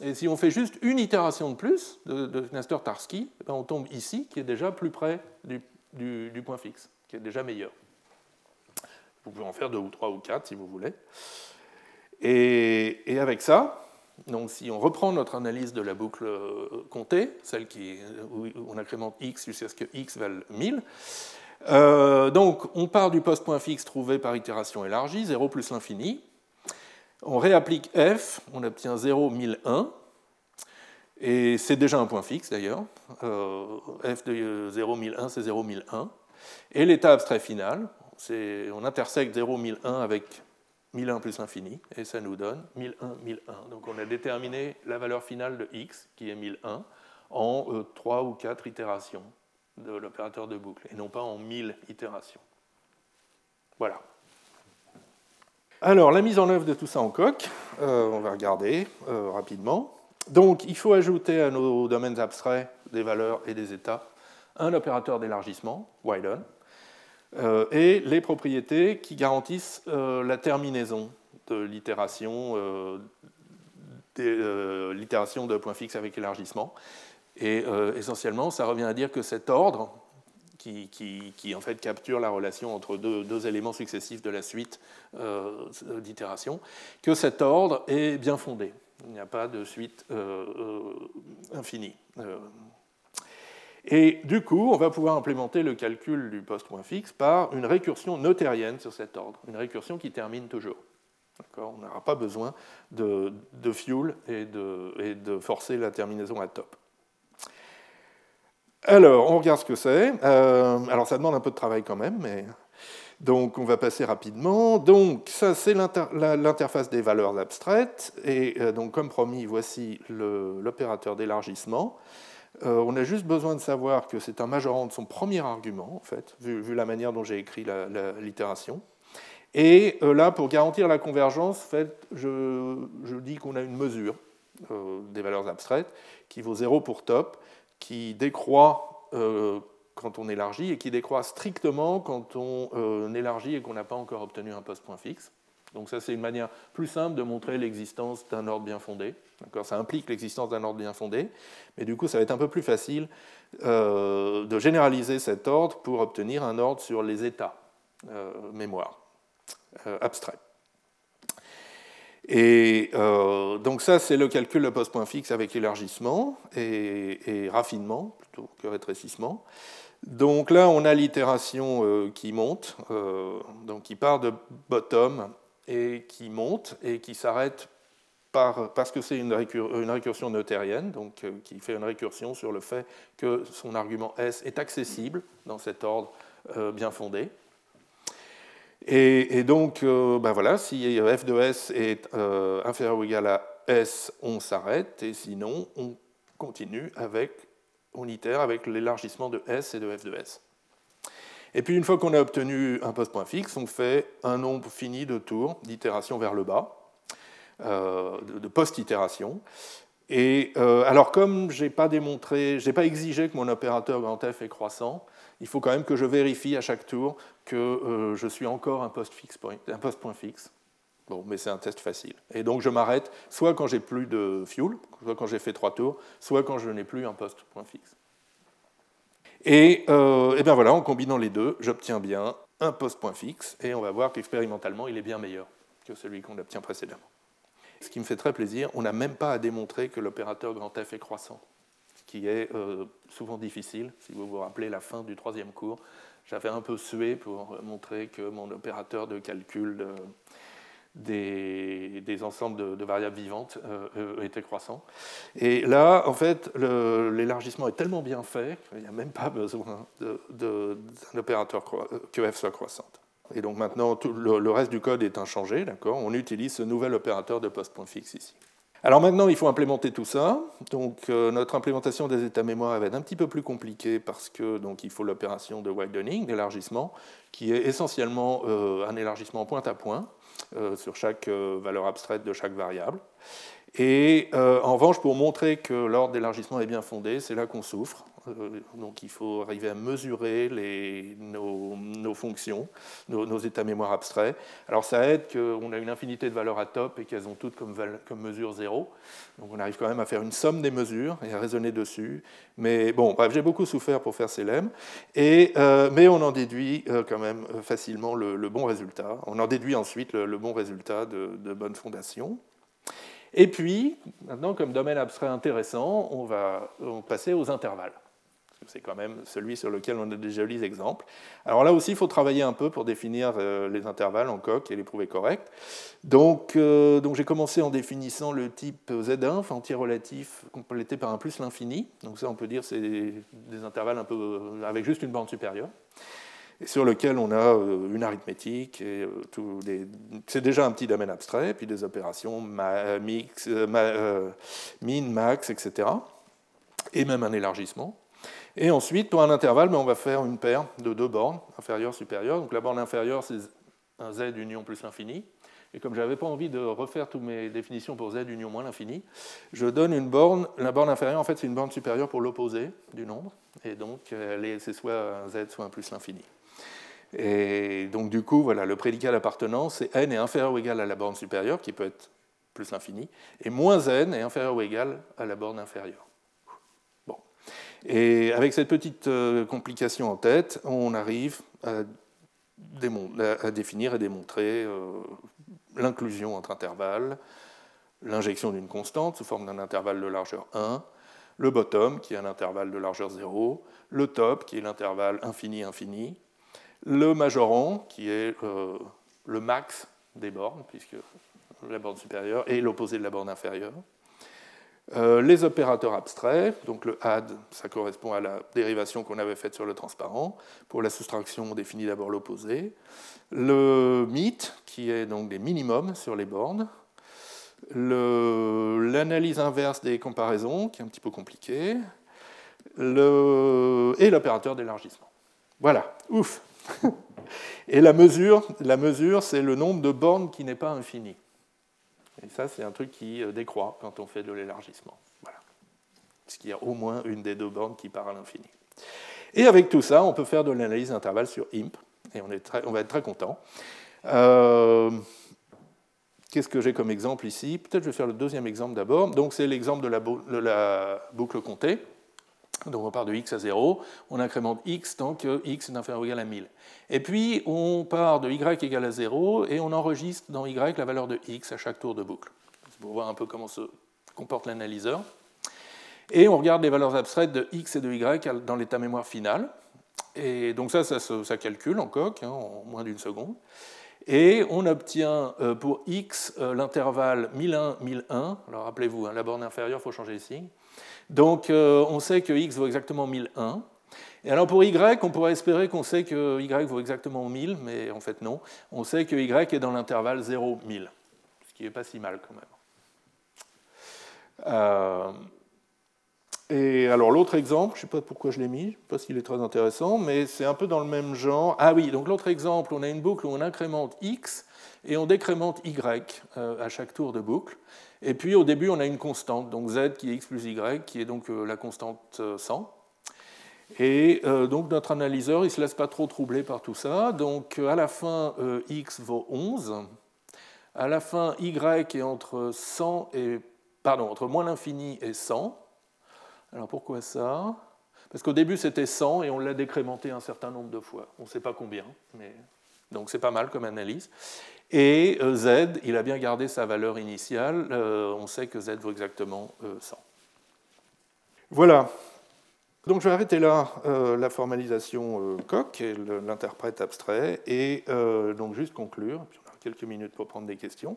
Et si on fait juste une itération de plus de, de Nestor-Tarski, eh ben, on tombe ici, qui est déjà plus près du, du, point fixe, qui est déjà meilleur. Vous pouvez en faire deux ou trois ou quatre si vous voulez. Et, avec ça, donc si on reprend notre analyse de la boucle euh, comptée, celle qui, où on incrémente x jusqu'à ce que x vale 1000, euh, donc on part du post-point fixe trouvé par itération élargie, 0 plus l'infini. On réapplique f, on obtient 0, 1001. Et c'est déjà un point fixe d'ailleurs. Euh, f de 0,1001, c'est 0,1001. Et l'état abstrait final, on intersecte 0,1001 avec 1001 plus l'infini, et ça nous donne 1001, 1001. Donc on a déterminé la valeur finale de x, qui est 1001, en euh, 3 ou 4 itérations de l'opérateur de boucle, et non pas en 1000 itérations. Voilà. Alors, la mise en œuvre de tout ça en coq, euh, on va regarder euh, rapidement. Donc, il faut ajouter à nos domaines abstraits des valeurs et des états un opérateur d'élargissement, widen, euh, et les propriétés qui garantissent euh, la terminaison de l'itération euh, l'itération de point fixe avec élargissement. Et essentiellement, ça revient à dire que cet ordre, qui, en fait capture la relation entre deux éléments successifs de la suite d'itération, que cet ordre est bien fondé. Il n'y a pas de suite infinie. Et du coup, on va pouvoir implémenter le calcul du post-point fixe par une récursion notérienne sur cet ordre, une récursion qui termine toujours. On n'aura pas besoin de, fuel et de, forcer la terminaison à top. Alors, on regarde ce que c'est. Euh, alors, ça demande un peu de travail quand même, mais donc on va passer rapidement. Donc, ça, c'est l'interface des valeurs abstraites. Et euh, donc, comme promis, voici l'opérateur d'élargissement. Euh, on a juste besoin de savoir que c'est un majorant de son premier argument, en fait, vu, la manière dont j'ai écrit l'itération. Et euh, là, pour garantir la convergence, en fait, je, dis qu'on a une mesure des valeurs abstraites qui vaut 0 pour top, qui décroît quand on élargit et qui décroît strictement quand on élargit et qu'on n'a pas encore obtenu un post-point fixe. Donc ça, c'est une manière plus simple de montrer l'existence d'un ordre bien fondé. Ça implique l'existence d'un ordre bien fondé, mais du coup, ça va être un peu plus facile euh, de généraliser cet ordre pour obtenir un ordre sur les états euh, mémoire euh, abstraits. Et donc ça, c'est le calcul de post-point fixe avec élargissement et, raffinement plutôt que rétrécissement. Donc là, on a l'itération qui monte, donc qui part de bottom et qui monte et qui s'arrête parce que c'est une, récursion notérienne, donc euh, qui fait une récursion sur le fait que son argument S est accessible dans cet ordre euh, bien fondé. Et, donc, euh, ben voilà, si f de S est inférieur ou égal à S, on s'arrête, et sinon, on continue avec, on itère avec l'élargissement de S et de f de S. Et puis une fois qu'on a obtenu un post-point fixe, on fait un nombre fini de tours d'itération vers le bas, euh, de post-itération. Et euh, alors comme je n'ai pas démontré, j'ai pas exigé que mon opérateur F est croissant, il faut quand même que je vérifie à chaque tour que euh, je suis encore un post-point post fixe. Bon, mais c'est un test facile. Et donc je m'arrête soit quand j'ai plus de fuel, soit quand j'ai fait trois tours, soit quand je n'ai plus un post-point fixe. Et, euh, bien voilà, en combinant les deux, j'obtiens bien un post-point fixe, et on va voir qu'expérimentalement, il est bien meilleur que celui qu'on obtient précédemment. Ce qui me fait très plaisir, on n'a même pas à démontrer que l'opérateur grand F est croissant, ce qui est euh, souvent difficile. Si vous vous rappelez la fin du troisième cours, j'avais un peu sué pour montrer que mon opérateur de calcul de, des, ensembles de, variables vivantes euh, euh, étaient croissants. Et là, en fait, l'élargissement est tellement bien fait qu'il n'y a même pas besoin d'un opérateur que f soit croissante. Et donc maintenant, tout le, reste du code est inchangé, d'accord? On utilise ce nouvel opérateur de post-point fixe ici. Alors maintenant, il faut implémenter tout ça. Donc euh, notre implémentation des états mémoire va être un petit peu plus compliquée parce que donc il faut l'opération de widening, d'élargissement, qui est essentiellement un élargissement point à point. Euh, sur chaque euh, valeur abstraite de chaque variable. Et euh, en revanche, pour montrer que l'ordre d'élargissement est bien fondé, c'est là qu'on souffre. Donc il faut arriver à mesurer nos, fonctions, nos, états mémoire abstraits. Alors ça aide qu'on a une infinité de valeurs à top et qu'elles ont toutes comme, mesure zéro. Donc on arrive quand même à faire une somme des mesures et à raisonner dessus. Mais bon, bref, j'ai beaucoup souffert pour faire ces lemmes. Et, mais on en déduit quand même facilement le, bon résultat. On en déduit ensuite le, bon résultat de, de bonne fondation. Et puis, maintenant, comme domaine abstrait intéressant, on va passer aux intervalles. C'est quand même celui sur lequel on a des jolis exemples. Alors là aussi, il faut travailler un peu pour définir euh, les intervalles en coq et les prouver corrects. Donc, euh, donc j'ai commencé en définissant le type Z1, entier relatif complété par un plus l'infini. Donc ça, on peut dire c'est des intervalles un peu euh, avec juste une bande supérieure et sur lequel on a une arithmétique, c'est déjà un petit domaine abstrait, puis des opérations min, max, etc. Et même un élargissement. Et ensuite, pour un intervalle, ben, on va faire une paire de deux bornes, inférieure, supérieure. Donc la borne inférieure, c'est un z union plus l'infini. Et comme je n'avais pas envie de refaire toutes mes définitions pour z union moins l'infini, je donne une borne. La borne inférieure, en fait, c'est une borne supérieure pour l'opposé du nombre. Et donc, c'est soit un z, soit un plus l'infini. Et donc, du coup, voilà, le prédicat d'appartenance, c'est n est inférieur ou égal à la borne supérieure, qui peut être plus l'infini, et moins n est inférieur ou égal à la borne inférieure. Et avec cette petite euh, complication en tête, on arrive à, définir et démontrer euh, l'inclusion entre intervalles, l'injection d'une constante sous forme d'un intervalle de largeur 1, le bottom, qui est un intervalle de largeur 0, le top, qui est l'intervalle infini-infini, le majorant, qui est euh, le max des bornes, puisque la borne supérieure est l'opposé de la borne inférieure. Euh, les opérateurs abstraits, donc le add, ça correspond à la dérivation qu'on avait faite sur le transparent. Pour la soustraction, on définit d'abord l'opposé. Le meet, qui est donc des minimums sur les bornes. L'analyse inverse des comparaisons, qui est un petit peu compliquée. Et l'opérateur d'élargissement. Voilà, ouf [laughs] Et la mesure, la mesure c'est le nombre de bornes qui n'est pas infini. Et ça, c'est un truc qui euh, décroît quand on fait de l'élargissement. Voilà. Puisqu'il y a au moins une des deux bornes qui part à l'infini. Et avec tout ça, on peut faire de l'analyse d'intervalle sur IMP, et on, est on va être très content. Euh, qu'est-ce que j'ai comme exemple ici? Peut-être je vais faire le deuxième exemple d'abord. Donc c'est l'exemple de, de la, boucle comptée. Donc on part de x à 0, on incrémente x tant que x est inférieur ou égal à 1000. Et puis on part de y égale à 0 et on enregistre dans y la valeur de x à chaque tour de boucle. Pour voir un peu comment se comporte l'analyseur. Et on regarde les valeurs abstraites de x et de y dans l'état mémoire final. Et donc ça, ça, calcule en coq, hein, en moins d'une seconde. Et on obtient euh, pour x euh, l'intervalle 1001-1001. Alors rappelez-vous, hein, la borne inférieure, il faut changer ici. Donc euh, on sait que x vaut exactement 1001. Et alors pour y, on pourrait espérer qu'on sait que y vaut exactement 1000, mais en fait non. On sait que y est dans l'intervalle 0-1000, ce qui n'est pas si mal quand même. Euh, et alors l'autre exemple, je ne sais pas pourquoi je l'ai mis, je ne sais pas s'il est très intéressant, mais c'est un peu dans le même genre. Ah oui, donc l'autre exemple, on a une boucle où on incrémente x et on décrémente y euh, à chaque tour de boucle. Et puis au début, on a une constante, donc z qui est x plus y, qui est donc euh, la constante 100. Euh, et euh, donc notre analyseur, il ne se laisse pas trop troubler par tout ça. Donc à la fin, x vaut 11. À la fin, y est entre 100 et pardon, entre moins l'infini et 100. Alors pourquoi ça? Parce qu'au début c'était 100 et on l'a décrémenté un certain nombre de fois. On ne sait pas combien, mais donc c'est pas mal comme analyse. Et euh, z, il a bien gardé sa valeur initiale. Euh, on sait que z vaut exactement 100. Euh, voilà. Donc je vais arrêter là la formalisation coq et l'interprète abstrait et donc juste conclure. Puis on a quelques minutes pour prendre des questions.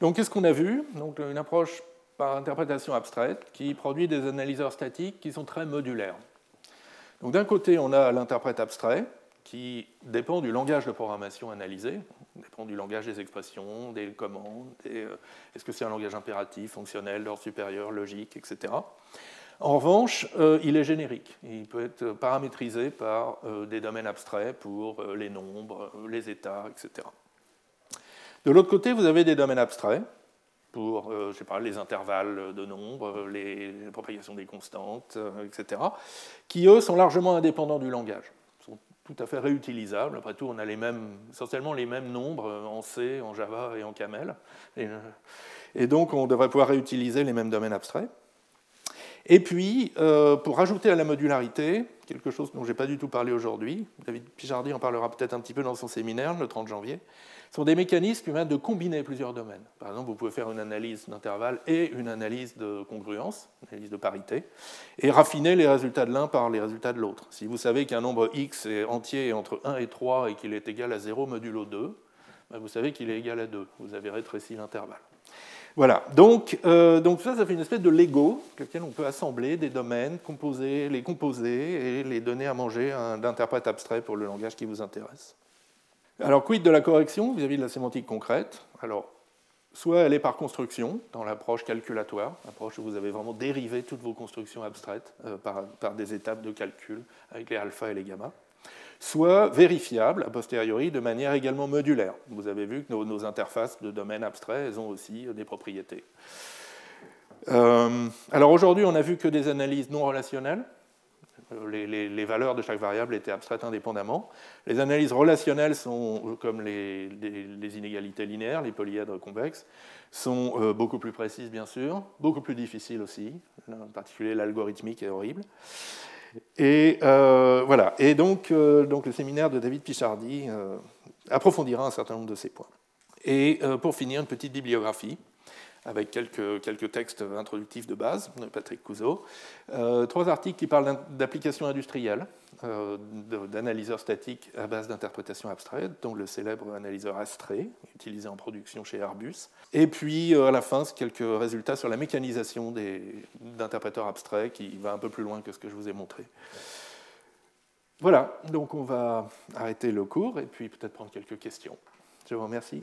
Donc qu'est-ce qu'on a vu? Donc une approche par interprétation abstraite qui produit des analyseurs statiques qui sont très modulaires. Donc d'un côté, on a l'interprète abstrait qui dépend du langage de programmation analysé, dépend du langage des expressions, des commandes, euh, est-ce que c'est un langage impératif, fonctionnel, d'ordre supérieur, logique, etc. En revanche, euh, il est générique. Il peut être paramétrisé par euh, des domaines abstraits pour les nombres, les états, etc. De l'autre côté, vous avez des domaines abstraits pour les intervalles de nombres, les propagations des constantes, etc., qui, eux, sont largement indépendants du langage tout à fait réutilisable. Après tout, on a les mêmes, essentiellement les mêmes nombres en C, en Java et en Camel. Et, donc, on devrait pouvoir réutiliser les mêmes domaines abstraits. Et puis, euh, pour rajouter à la modularité, quelque chose dont je n'ai pas du tout parlé aujourd'hui, David Pijardi en parlera peut-être un petit peu dans son séminaire le 30 janvier, sont des mécanismes qui permettent de combiner plusieurs domaines. Par exemple, vous pouvez faire une analyse d'intervalle et une analyse de congruence, une analyse de parité, et raffiner les résultats de l'un par les résultats de l'autre. Si vous savez qu'un nombre x est entier entre 1 et 3 et qu'il est égal à 0 modulo 2, ben, vous savez qu'il est égal à 2. Vous avez rétréci l'intervalle. Voilà, donc, euh, ça, ça fait une espèce de Lego, lequel on peut assembler des domaines, composer, les composer et les donner à manger d'interprète abstrait pour le langage qui vous intéresse. Alors, quid de la correction vis-à-vis de la sémantique concrète? Alors, soit elle est par construction, dans l'approche calculatoire, l'approche où vous avez vraiment dérivé toutes vos constructions abstraites euh, par, des étapes de calcul avec les alpha et les gamma, soit vérifiable a posteriori de manière également modulaire. Vous avez vu que nos, interfaces de domaines abstraits, elles ont aussi euh, des propriétés. Euh, alors aujourd'hui, on n'a vu que des analyses non relationnelles, Les, valeurs de chaque variable étaient abstraites indépendamment. Les analyses relationnelles sont, comme les, inégalités linéaires, les polyèdres convexes, sont beaucoup plus précises, bien sûr, beaucoup plus difficiles aussi. En particulier, l'algorithmique est horrible. Et voilà. Et donc, donc, le séminaire de David Pichardy approfondira un certain nombre de ces points. Et pour finir, une petite bibliographie avec quelques, textes introductifs de base de Patrick Couzeau. Euh, trois articles qui parlent d'applications industrielles, euh, d'analyseurs statiques à base d'interprétation abstraite, dont le célèbre analyseur Astré, utilisé en production chez Airbus. Et puis, euh, à la fin, quelques résultats sur la mécanisation d'interpréteurs abstraits, qui va un peu plus loin que ce que je vous ai montré. Voilà, donc on va arrêter le cours et puis peut-être prendre quelques questions. Je vous remercie.